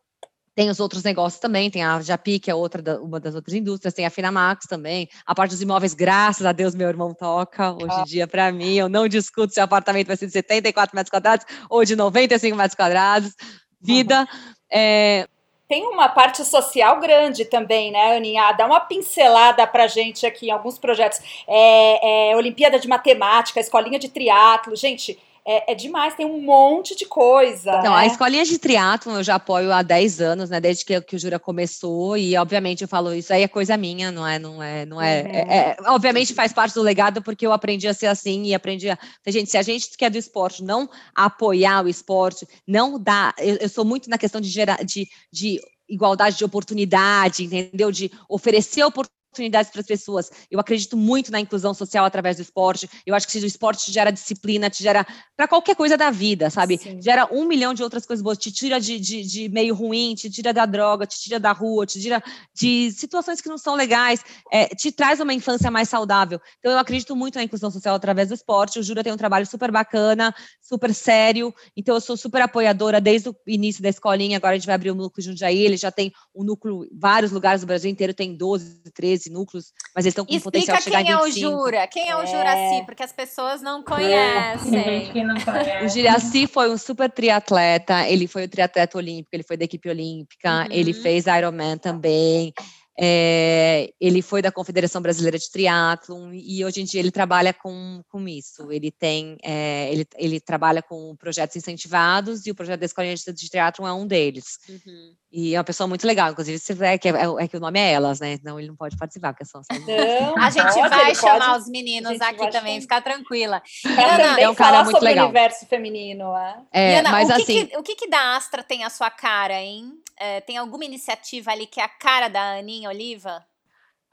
Tem os outros negócios também, tem a Japi, que é outra da, uma das outras indústrias, tem a Finamax também. A parte dos imóveis, graças a Deus, meu irmão toca. Hoje em dia, para mim, eu não discuto se o apartamento vai ser de 74 metros quadrados ou de 95 metros quadrados. Vida. Uhum. É... Tem uma parte social grande também, né, Aninha? Dá uma pincelada pra gente aqui em alguns projetos. É, é, Olimpíada de Matemática, Escolinha de Triatlo. Gente, é, é, demais, tem um monte de coisa. Não, né? a escolinha de triatlon eu já apoio há 10 anos, né? Desde que, que o Jura começou, e obviamente eu falo, isso aí é coisa minha, não é, não é, não é, uhum. é, é obviamente faz parte do legado, porque eu aprendi a ser assim e aprendi a. Gente, se a gente que é do esporte não apoiar o esporte, não dá. Eu, eu sou muito na questão de gerar de, de igualdade de oportunidade, entendeu? De oferecer oportunidade oportunidades para as pessoas. Eu acredito muito na inclusão social através do esporte. Eu acho que se o esporte te gera disciplina, te gera para qualquer coisa da vida, sabe? Sim. Gera um milhão de outras coisas boas, te tira de, de, de, meio ruim, te tira da droga, te tira da rua, te tira de situações que não são legais, é, te traz uma infância mais saudável. Então, eu acredito muito na inclusão social através do esporte. O Jura tem um trabalho super bacana, super sério. Então, eu sou super apoiadora desde o início da escolinha. Agora a gente vai abrir o núcleo Jundiaí, ele já tem um núcleo, vários lugares do Brasil inteiro, tem 12, 13 núcleos, mas eles estão com Explica potencial de chegar em 25. quem é o Jura, quem é o Juraci, é. porque as pessoas não conhecem. É. Não conhece. O Juraci foi um super triatleta, ele foi o triatleta olímpico, ele foi da equipe olímpica, uhum. ele fez Ironman também, é, ele foi da Confederação Brasileira de Triatlon e hoje em dia ele trabalha com, com isso. Ele tem, é, ele, ele trabalha com projetos incentivados e o projeto da Escolinha de Triatlon é um deles. Uhum. E é uma pessoa muito legal, inclusive é que, é, é, que o nome é elas, né? Não, ele não pode participar, porque são não, A gente pode, vai chamar pode, os meninos aqui também, ficar tranquila. Ana, é um cara muito legal. o universo feminino, é. é Ana, mas o que assim, que, o que, que da Astra tem a sua cara, hein? É, tem alguma iniciativa ali que é a cara da Aninha Oliva?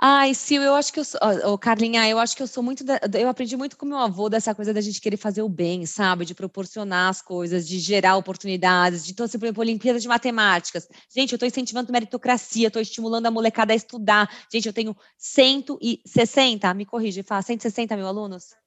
Ai, Sil, eu acho que eu sou. Oh, Carlinha, eu acho que eu sou muito. Da, eu aprendi muito com meu avô dessa coisa da gente querer fazer o bem, sabe? De proporcionar as coisas, de gerar oportunidades, de torcer, por exemplo, Olimpíada de Matemáticas. Gente, eu estou incentivando meritocracia, estou estimulando a molecada a estudar. Gente, eu tenho 160, me corrige, Fá, 160 mil alunos?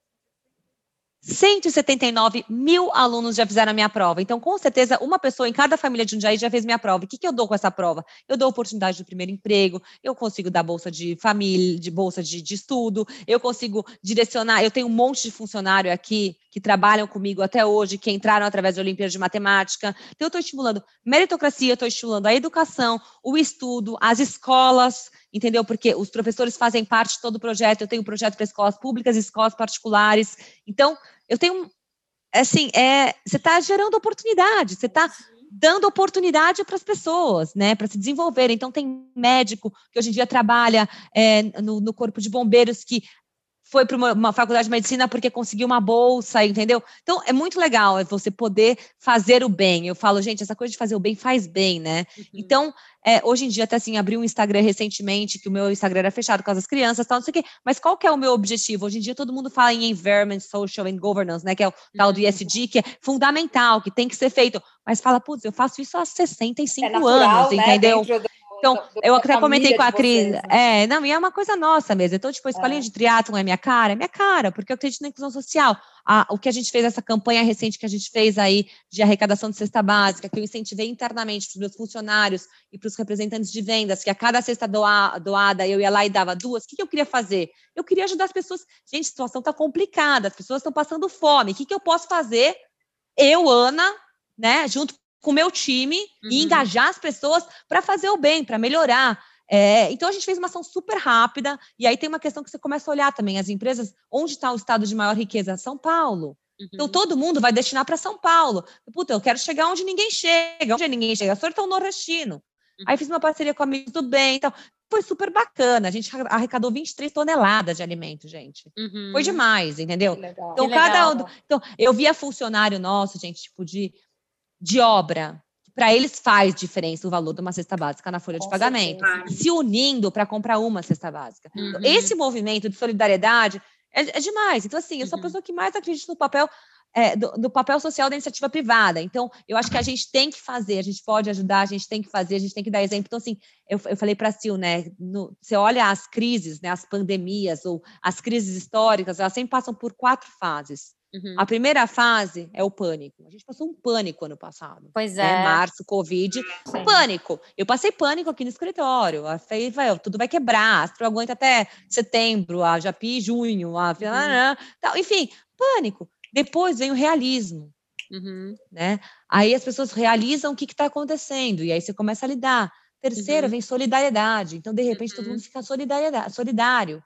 179 mil alunos já fizeram a minha prova. Então, com certeza, uma pessoa em cada família de dia já fez minha prova. O que, que eu dou com essa prova? Eu dou oportunidade do primeiro emprego, eu consigo dar bolsa de família, de bolsa de, de estudo, eu consigo direcionar. Eu tenho um monte de funcionário aqui que trabalham comigo até hoje, que entraram através da Olimpíada de Matemática. Então, eu estou estimulando meritocracia, estou estimulando a educação, o estudo, as escolas entendeu? Porque os professores fazem parte de todo o projeto. Eu tenho um projeto para escolas públicas escolas particulares. Então, eu tenho, assim, é, você está gerando oportunidade, você está dando oportunidade para as pessoas, né, para se desenvolverem. Então, tem médico que hoje em dia trabalha é, no, no corpo de bombeiros que foi para uma, uma, faculdade de medicina porque conseguiu uma bolsa, entendeu? Então, é muito legal você poder fazer o bem. Eu falo, gente, essa coisa de fazer o bem faz bem, né? Uhum. Então, é, hoje em dia, até assim, abri um Instagram recentemente, que o meu Instagram era fechado com as crianças, tal, não sei o quê. Mas qual que é o meu objetivo? Hoje em dia, todo mundo fala em Environment, Social and Governance, né? Que é o tal do ESG, uhum. que é fundamental, que tem que ser feito. Mas fala, putz, eu faço isso há 65 é natural, anos, né? Então, eu até comentei com a Cris. Vocês, né? É, não, e é uma coisa nossa mesmo. Então, tipo, a escolinha é. de triatlon é minha cara? É minha cara, porque eu acredito na inclusão social. Ah, o que a gente fez, essa campanha recente que a gente fez aí de arrecadação de cesta básica, que eu incentivei internamente para os meus funcionários e para os representantes de vendas, que a cada cesta doa, doada eu ia lá e dava duas, o que, que eu queria fazer? Eu queria ajudar as pessoas. Gente, a situação está complicada, as pessoas estão passando fome. O que, que eu posso fazer? Eu, Ana, né, junto com o meu time uhum. e engajar as pessoas para fazer o bem, para melhorar. É, então a gente fez uma ação super rápida, e aí tem uma questão que você começa a olhar também: as empresas, onde está o estado de maior riqueza? São Paulo. Então, uhum. Então todo mundo vai destinar para São Paulo. Puta, eu quero chegar onde ninguém chega, onde ninguém chega. Sou tão nordestino. Uhum. Aí fiz uma parceria com amigos do bem. Então, foi super bacana. A gente arrecadou 23 toneladas de alimento, gente. Uhum. Foi demais, entendeu? Então, cada Então, eu via funcionário nosso, gente, tipo, de de obra, para eles faz diferença o valor de uma cesta básica na folha Com de pagamento, certeza. se unindo para comprar uma cesta básica. Uhum. Esse movimento de solidariedade é, é, demais. Então, assim, eu sou a uhum. pessoa que mais acredita no papel é, do, do, papel social da iniciativa privada. Então, eu acho que a gente tem que fazer, a gente pode ajudar, a gente tem que fazer, a gente tem que dar exemplo. Então, assim, eu, eu falei para a Sil, né? No, você olha as crises, né, as pandemias ou as crises históricas, elas sempre passam por quatro fases. Uhum. A primeira fase é o pânico. A gente passou um pânico ano passado. Pois né? é. Março, Covid. Sim. Pânico. Eu passei pânico aqui no escritório. A falei, vai, tudo vai quebrar. Astro aguenta até setembro, a Japi junho, a... Uhum. enfim, pânico. Depois vem o realismo. Uhum. Né? Aí as pessoas realizam o que está acontecendo, e aí você começa a lidar. Terceiro, uhum. vem solidariedade. Então, de repente, todo mundo uhum. fica solidário.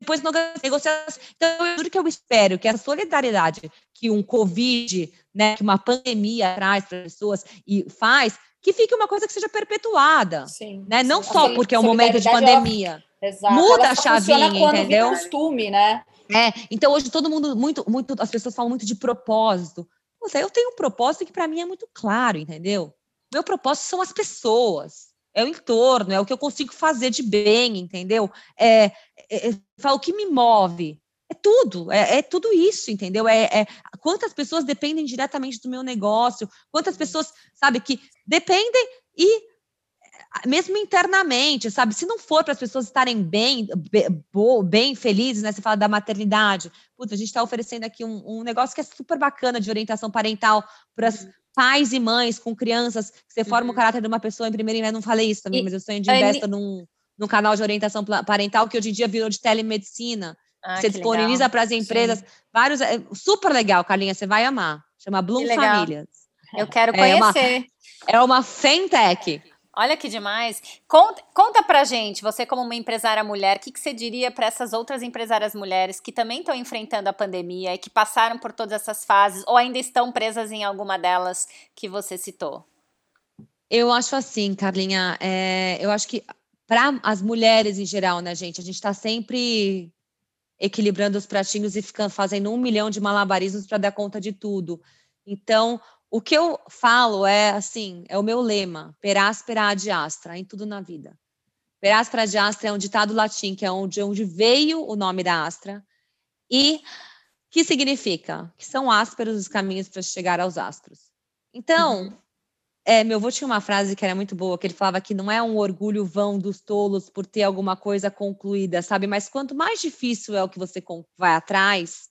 Depois negociação. Então, eu juro que eu espero que a solidariedade que um Covid, né, que uma pandemia traz para as pessoas e faz, que fique uma coisa que seja perpetuada. Sim. Né? Não sim. só porque é um momento de pandemia. Ela, exato, Muda a chavinha, entendeu? costume, né? É, então hoje todo mundo muito muito as pessoas falam muito de propósito. Eu tenho um propósito que para mim é muito claro, entendeu? Meu propósito são as pessoas. É o entorno, é o que eu consigo fazer de bem, entendeu? É, é, é o que me move. É tudo, é, é tudo isso, entendeu? É, é, quantas pessoas dependem diretamente do meu negócio, quantas pessoas, sabe, que dependem e mesmo internamente, sabe? Se não for para as pessoas estarem bem, bem felizes, né? Você fala da maternidade. Putz, a gente está oferecendo aqui um, um, negócio que é super bacana de orientação parental para as uhum. Pais e mães com crianças, que você forma uhum. o caráter de uma pessoa em primeiro Não falei isso também, e, mas eu sou de investo num, num canal de orientação parental que hoje em dia virou de telemedicina. Ah, você disponibiliza para as empresas Sim. vários. É super legal, Carlinha, você vai amar. Chama Bloom Famílias. Eu quero conhecer. É uma, é uma fintech. Olha que demais. Conta, conta pra gente, você como uma empresária mulher, o que, que você diria para essas outras empresárias mulheres que também estão enfrentando a pandemia e que passaram por todas essas fases ou ainda estão presas em alguma delas que você citou? Eu acho assim, Carlinha, é, eu acho que para as mulheres em geral, né, gente, a gente está sempre equilibrando os pratinhos e ficando fazendo um milhão de malabarismos para dar conta de tudo. Então, o que eu falo é assim, é o meu lema, per aspera ad astra, em tudo na vida. Per aspera ad astra é um ditado latim, que é onde, onde veio o nome da astra, e que significa que são ásperos os caminhos para chegar aos astros. Então, uhum. é, meu avô tinha uma frase que era muito boa, que ele falava que não é um orgulho vão dos tolos por ter alguma coisa concluída, sabe? Mas quanto mais difícil é o que você vai atrás,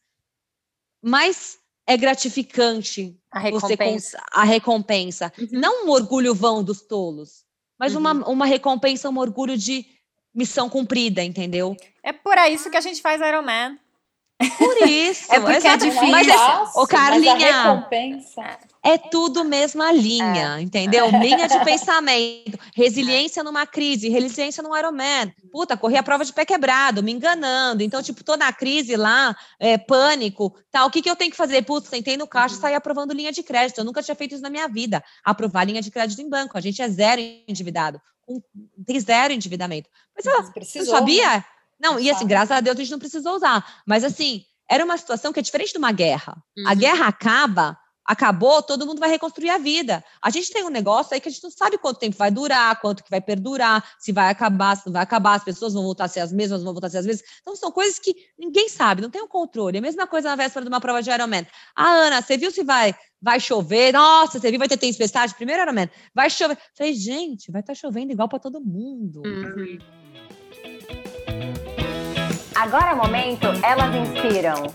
mais é gratificante a recompensa. Você, a recompensa. Uhum. Não um orgulho vão dos tolos, mas uhum. uma, uma recompensa, um orgulho de missão cumprida, entendeu? É por isso que a gente faz Iron Man. Por isso. é porque é difícil. Mas, assim, o Carlinha, mas a recompensa é tudo mesma linha, é. entendeu? Linha de pensamento, resiliência numa crise, resiliência no Ironman. Puta, corri a prova de pé quebrado, me enganando. Então, tipo, tô na crise lá, é, pânico, tal. O que, que eu tenho que fazer? Putz, sentei no caixa e uhum. saí aprovando linha de crédito. Eu nunca tinha feito isso na minha vida. Aprovar linha de crédito em banco. A gente é zero endividado. tem zero endividamento. Mas você sabia? Né? Não, e assim, graças a Deus a gente não precisou usar. Mas assim, era uma situação que é diferente de uma guerra. Uhum. A guerra acaba acabou, todo mundo vai reconstruir a vida. A gente tem um negócio aí que a gente não sabe quanto tempo vai durar, quanto que vai perdurar, se vai acabar, se não vai acabar, as pessoas vão voltar a ser as mesmas, vão voltar a ser as mesmas. Então, são coisas que ninguém sabe, não tem o um controle. É a mesma coisa na véspera de uma prova de Ironman. Ah, Ana, você viu se vai, vai chover? Nossa, você viu, vai ter tempestade? Primeiro Ironman, vai chover. Falei, gente, vai estar tá chovendo igual para todo mundo. Uhum. Agora é o momento, elas inspiram.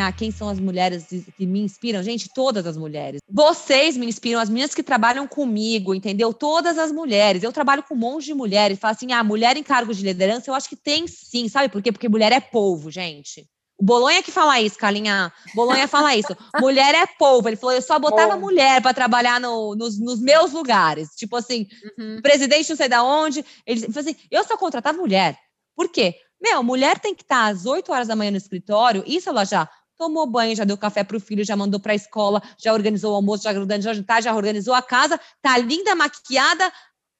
Ah, quem são as mulheres que me inspiram? Gente, todas as mulheres. Vocês me inspiram, as meninas que trabalham comigo, entendeu? Todas as mulheres. Eu trabalho com um monte de mulheres. Fala assim, ah, mulher em cargos de liderança, eu acho que tem sim, sabe por quê? Porque mulher é povo, gente. O Bolonha que fala isso, Calinha. Bolonha fala isso. mulher é povo. Ele falou, eu só botava Bom. mulher para trabalhar no, nos, nos, meus lugares. Tipo assim, uhum. presidente não sei da onde. Ele falou assim, eu só contratava mulher. Por quê? Meu, mulher tem que estar às 8 horas da manhã no escritório, isso ela já tomou banho, já deu café para o filho, já mandou para a escola, já organizou o almoço, já organizou jantar, já organizou a casa, tá linda, maquiada,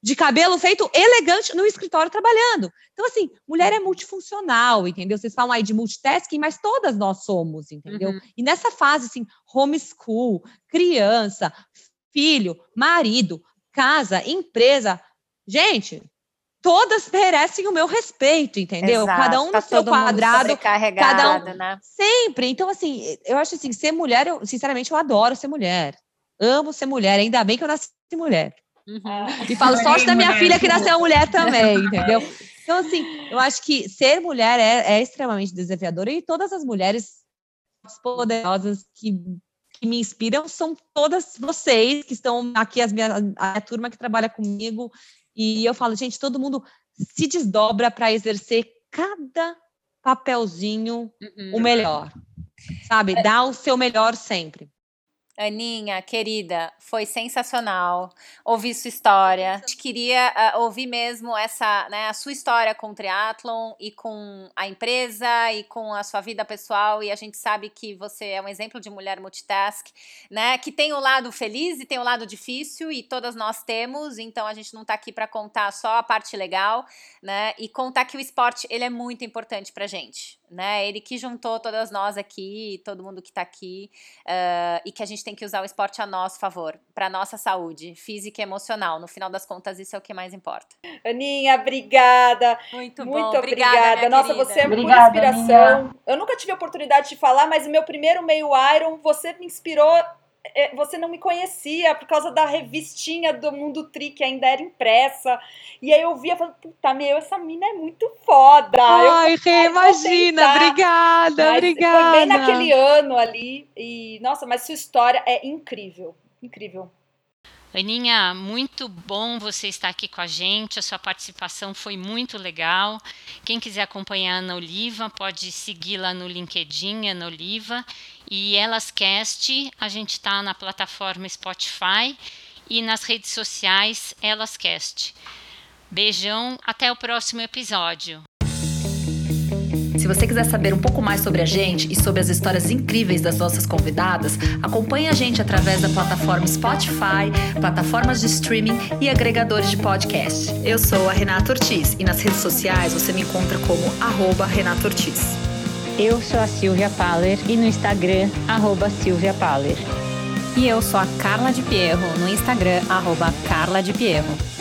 de cabelo feito elegante no escritório trabalhando. Então, assim, mulher é multifuncional, entendeu? Vocês falam aí de multitasking, mas todas nós somos, entendeu? Uhum. E nessa fase, assim, homeschool, criança, filho, marido, casa, empresa, gente, todas merecem o meu respeito, entendeu? Exato, cada um tá no seu quadrado, cada um né? sempre. Então assim, eu acho assim, ser mulher, eu sinceramente eu adoro ser mulher. Amo ser mulher, ainda bem que eu nasci mulher. Uhum. E falo sorte da minha filha que nasceu mulher também, entendeu? Então assim, eu acho que ser mulher é, é extremamente desafiador e todas as mulheres poderosas que que me inspiram são todas vocês que estão aqui, as minha, a minha turma que trabalha comigo, e eu falo, gente, todo mundo se desdobra para exercer cada papelzinho uhum. o melhor. Sabe? É. Dá o seu melhor sempre. Aninha, querida, foi sensacional ouvir sua história. A gente queria uh, ouvir mesmo essa, né, a sua história com o triatlon e com a empresa e com a sua vida pessoal. E a gente sabe que você é um exemplo de mulher multitask, né? Que tem o lado feliz e tem o lado difícil e todas nós temos. Então a gente não está aqui para contar só a parte legal, né? E contar que o esporte ele é muito importante para gente. Né? Ele que juntou todas nós aqui, todo mundo que está aqui, uh, e que a gente tem que usar o esporte a nosso favor, para nossa saúde física e emocional. No final das contas, isso é o que mais importa. Aninha, obrigada. Muito, Muito bom. obrigada. Nossa, querida. você é Obrigada, pura inspiração. Aninha. Eu nunca tive a oportunidade de falar, mas o meu primeiro meio Iron, você me inspirou. É, Você não me conhecia por causa da revistinha do Mundo Tri, que ainda era impressa. E aí eu via e falei, puta, meu, essa mina é muito foda. Ai, imagina, obrigada, Mas obrigada. Foi bem naquele ano ali. E, nossa, mas sua história é incrível. Incrível. Aninha, muito bom você estar aqui com a gente. A sua participação foi muito legal. Quem quiser acompanhar a Ana Oliva, pode segui-la no LinkedIn, Ana Oliva. E Elascast, a gente está na plataforma Spotify e nas redes sociais Elascast. Beijão, até o próximo episódio. Se você quiser saber um pouco mais sobre a gente e sobre as histórias incríveis das nossas convidadas, acompanhe a gente através da plataforma Spotify, plataformas de streaming e agregadores de podcast. Eu sou a Renata Ortiz e nas redes sociais você me encontra como arroba Renata Ortiz. Eu sou a Silvia Paller e no Instagram, arroba Silvia Paller. E eu sou a Carla de Pierro, no Instagram, arroba Carla de Pierro.